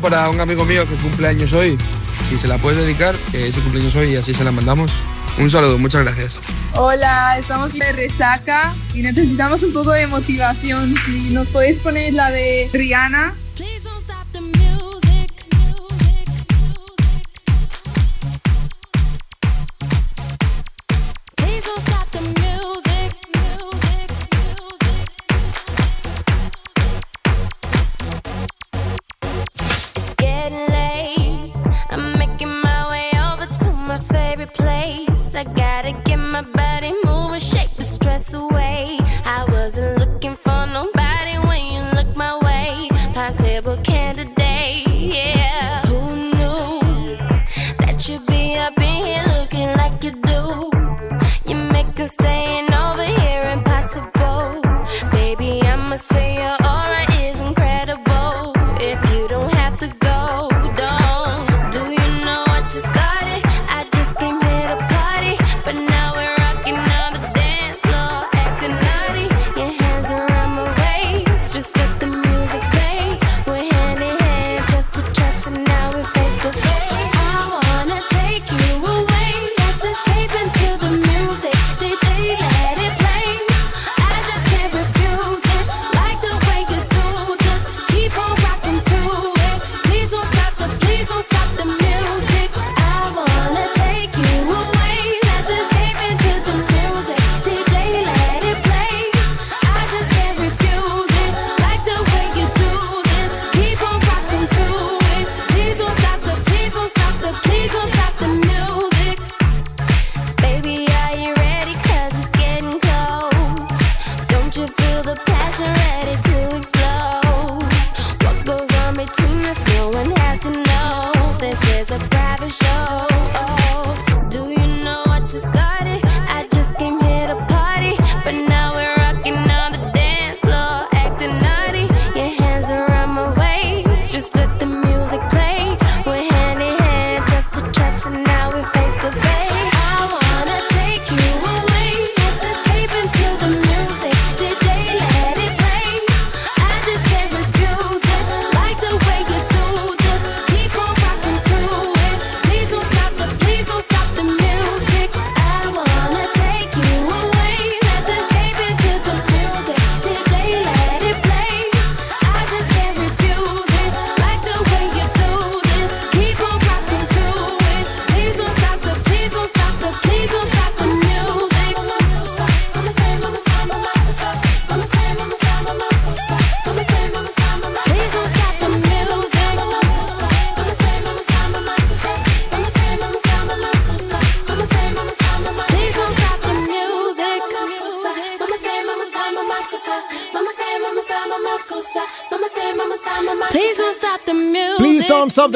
Para un amigo mío que cumple años hoy. Si se la puedes dedicar, que es su cumpleaños hoy y así se la mandamos. Un saludo, muchas gracias. Hola, estamos de resaca y necesitamos un poco de motivación. Si nos podéis poner la de Rihanna.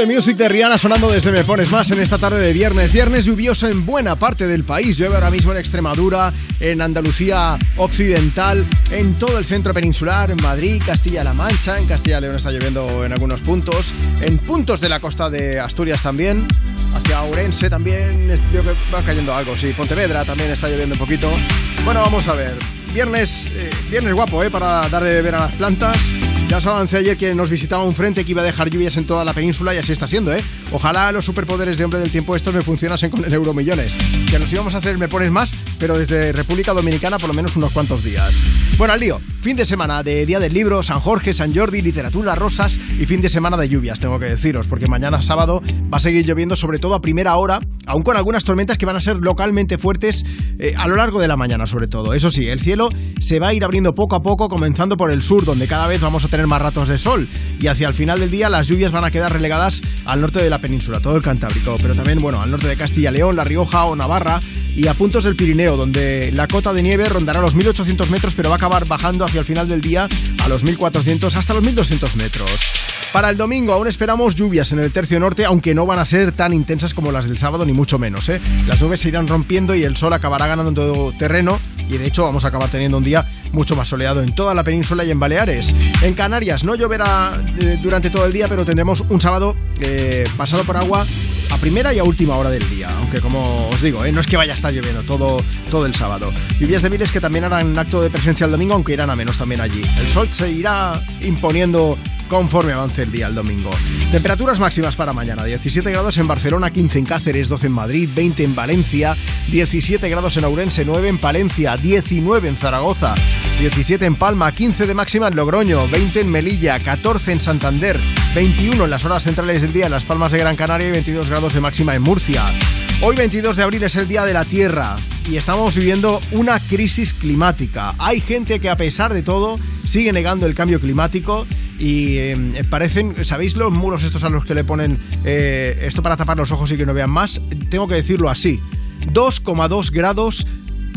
The Music de Rihanna sonando desde Me Pones Más en esta tarde de viernes. Viernes lluvioso en buena parte del país. Llueve ahora mismo en Extremadura, en Andalucía Occidental, en todo el centro peninsular, en Madrid, Castilla-La Mancha, en Castilla y León está lloviendo en algunos puntos, en puntos de la costa de Asturias también, hacia Ourense también veo que va cayendo algo, sí. Pontevedra también está lloviendo un poquito. Bueno, vamos a ver. Viernes, eh, viernes guapo, ¿eh? Para dar de beber a las plantas. Ya os avancé ayer que nos visitaba un frente que iba a dejar lluvias en toda la península y así está siendo, ¿eh? Ojalá los superpoderes de hombre del tiempo estos me funcionasen con el Euromillones. Que nos íbamos a hacer Me Pones Más, pero desde República Dominicana por lo menos unos cuantos días. Bueno, al lío. Fin de semana de Día del Libro, San Jorge, San Jordi, literatura, rosas y fin de semana de lluvias, tengo que deciros, porque mañana sábado va a seguir lloviendo sobre todo a primera hora, aún con algunas tormentas que van a ser localmente fuertes eh, a lo largo de la mañana sobre todo. Eso sí, el cielo se va a ir abriendo poco a poco, comenzando por el sur, donde cada vez vamos a tener más ratos de sol. Y hacia el final del día las lluvias van a quedar relegadas al norte de la península, todo el Cantábrico, pero también, bueno, al norte de Castilla León, La Rioja o Navarra y a puntos del Pirineo, donde la cota de nieve rondará los 1800 metros, pero va a acabar bajando hacia el final del día a los 1400 hasta los 1200 metros. Para el domingo aún esperamos lluvias en el tercio norte, aunque no van a ser tan intensas como las del sábado, ni mucho menos. ¿eh? Las nubes se irán rompiendo y el sol acabará ganando terreno y de hecho vamos a acabar teniendo un día mucho más soleado en toda la península y en Baleares. En Canarias no lloverá eh, durante todo el día, pero tendremos un sábado eh, pasado por agua a primera y a última hora del día. Aunque como os digo, ¿eh? no es que vaya a estar lloviendo todo, todo el sábado. Lluvias débiles que también harán acto de presencia el domingo, aunque irán a menos también allí. El sol se irá imponiendo conforme avance el día el domingo. Temperaturas máximas para mañana: 17 grados en Barcelona, 15 en Cáceres, 12 en Madrid, 20 en Valencia, 17 grados en Ourense, 9 en Palencia, 19 en Zaragoza, 17 en Palma, 15 de máxima en Logroño, 20 en Melilla, 14 en Santander, 21 en las horas centrales del día en Las Palmas de Gran Canaria y 22 grados de máxima en Murcia. Hoy 22 de abril es el Día de la Tierra y estamos viviendo una crisis climática. Hay gente que a pesar de todo sigue negando el cambio climático y eh, parecen, ¿sabéis los muros estos a los que le ponen eh, esto para tapar los ojos y que no vean más? Tengo que decirlo así. 2,2 grados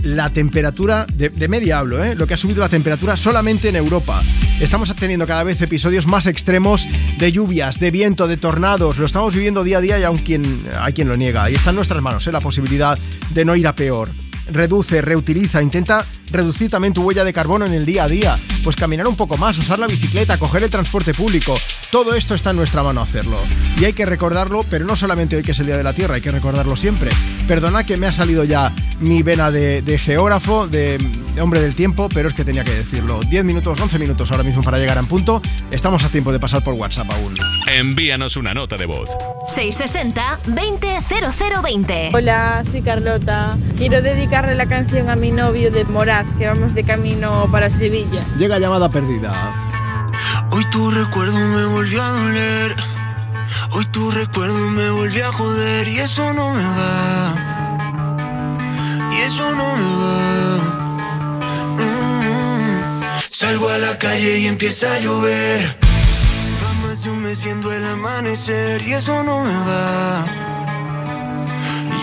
la temperatura, de, de media hablo, ¿eh? lo que ha subido la temperatura solamente en Europa. Estamos teniendo cada vez episodios más extremos de lluvias, de viento, de tornados. Lo estamos viviendo día a día y aún quien, hay quien lo niega. Y está en nuestras manos ¿eh? la posibilidad de no ir a peor. Reduce, reutiliza, intenta reducir también tu huella de carbono en el día a día. Pues caminar un poco más, usar la bicicleta, coger el transporte público. Todo esto está en nuestra mano hacerlo. Y hay que recordarlo, pero no solamente hoy que es el Día de la Tierra, hay que recordarlo siempre. Perdona que me ha salido ya mi vena de, de geógrafo, de, de hombre del tiempo, pero es que tenía que decirlo. 10 minutos, 11 minutos ahora mismo para llegar a punto. Estamos a tiempo de pasar por WhatsApp aún. Envíanos una nota de voz. 660-200020. Hola, soy Carlota. Quiero dedicarle la canción a mi novio de Moraz, que vamos de camino para Sevilla. Llega llamada perdida. Hoy tu recuerdo me volvió a doler. Hoy tu recuerdo me volvió a joder y eso no me va. Y eso no me va. Mm. Salgo a la calle y empieza a llover. Va más de un mes viendo el amanecer y eso no me va.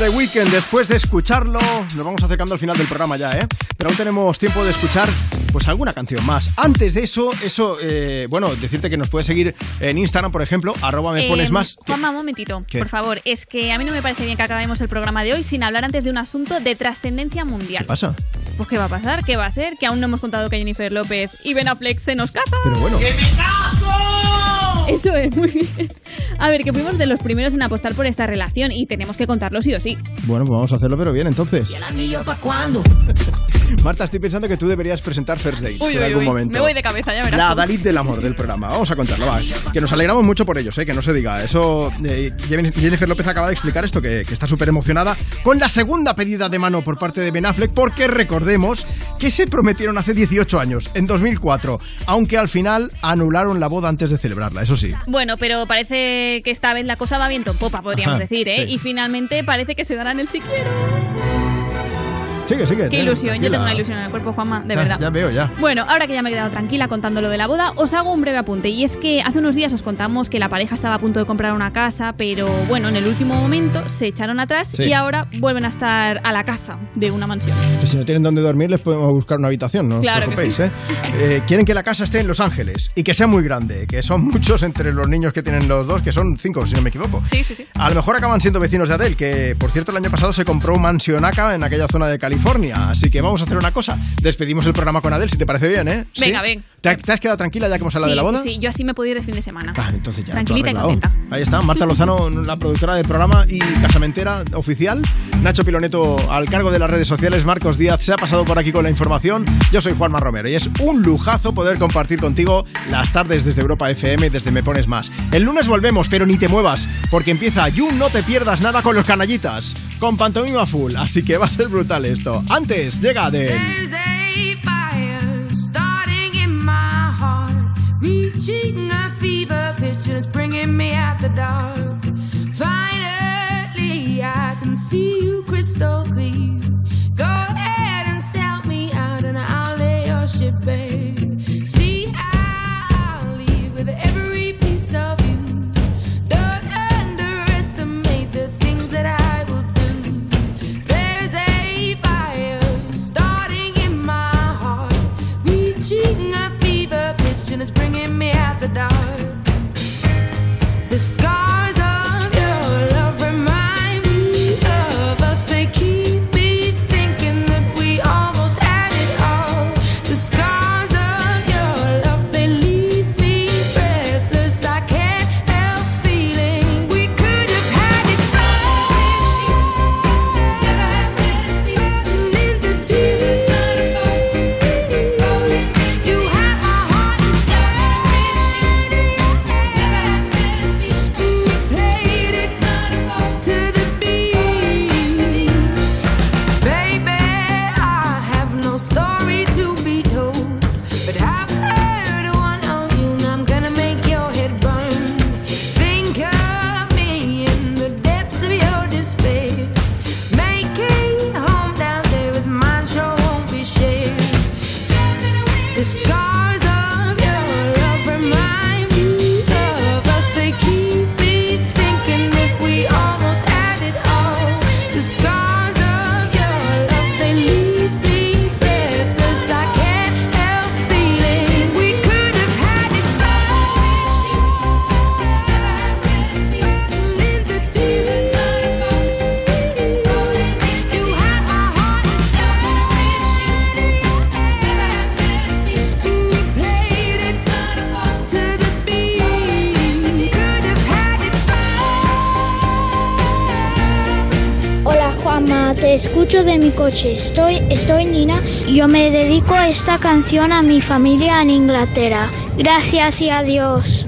De The Weeknd. Después de escucharlo, nos vamos acercando al final del programa ya, ¿eh? Pero aún tenemos tiempo de escuchar pues alguna canción más. Antes de eso, eso, eh, bueno, decirte que nos puedes seguir en Instagram, por ejemplo, arroba me Eh, pones más. Juanma, un momentito, ¿Qué? por favor. Es que a mí no me parece bien que acabemos el programa de hoy sin hablar antes de un asunto de trascendencia mundial. ¿Qué pasa? Pues ¿qué va a pasar? ¿Qué va a ser? Que aún no hemos contado que Jennifer López y Ben Affleck se nos casan. Pero bueno. Eso es, muy bien. A ver, que fuimos de los primeros en apostar por esta relación y tenemos que contarlo sí o sí. Bueno, pues vamos a hacerlo, pero bien, entonces. anillo para cuándo? Marta, estoy pensando que tú deberías presentar First Dates Uy, en uy, algún uy. momento. Me voy de cabeza, ya verás. La. Dalit del amor del programa. Vamos a contarlo, va. Que nos alegramos mucho por ellos, ¿eh? que no se diga. Eso, eh, Jennifer López acaba de explicar esto, que, que está súper emocionada con la segunda pedida de mano por parte de Ben Affleck, porque recordemos que se prometieron hace 18 años, en 2004, aunque al final anularon la boda antes de celebrarla, eso sí. Bueno, pero parece que esta vez la cosa va viento en popa, podríamos Ajá, decir, ¿eh? sí. Y finalmente parece que se darán el si quiero. Sigue, sigue. Qué ten- ilusión, yo tengo una ilusión en el cuerpo, Juanma, de Ya- verdad. Ya veo, ya. Bueno, ahora que ya me he quedado tranquila contando lo de la boda, os hago un breve apunte. Y es que hace unos días os contamos que la pareja estaba a punto de comprar una casa, pero bueno, en el último momento se echaron atrás Sí. y ahora vuelven a estar a la caza de una mansión. Si no tienen dónde dormir, les podemos buscar una habitación, no os Claro que sí. ¿eh? Eh, Quieren que la casa esté en Los Ángeles y que sea muy grande, que son muchos entre los niños que tienen los dos, que son cinco, si no me equivoco. Sí, sí, sí. A lo mejor acaban siendo vecinos de Adele, que por cierto el año pasado se compró un mansionaca en aquella zona de California. Así que vamos a hacer una cosa. Despedimos el programa con Adele, si te parece bien, ¿eh? ¿Sí? Venga, ven. ¿Te, te has quedado tranquila ya que hemos hablado sí, de la boda? sí, sí, yo así me puedo ir de fin de semana. Ah, entonces ya. Tranquilita y contenta. Ahí está, Marta Lozano, la productora del programa y casamentera oficial. Nacho Piloneto al cargo de las redes sociales. Marcos Díaz se ha pasado por aquí con la información. Yo soy Juanma Romero y es un lujazo poder compartir contigo las tardes desde Europa FM, desde Me Pones Más. El lunes volvemos, pero ni te muevas, porque empieza You No Te Pierdas Nada con los canallitas, con pantomima full. Así que va a ser brutal esto. Antes, llega can see you crystal clear. Go ahead and sell me out, and I'll lay your. The dark. The scars de mi coche. Estoy, estoy Nina y yo me dedico esta canción a mi familia en Inglaterra. Gracias y adiós.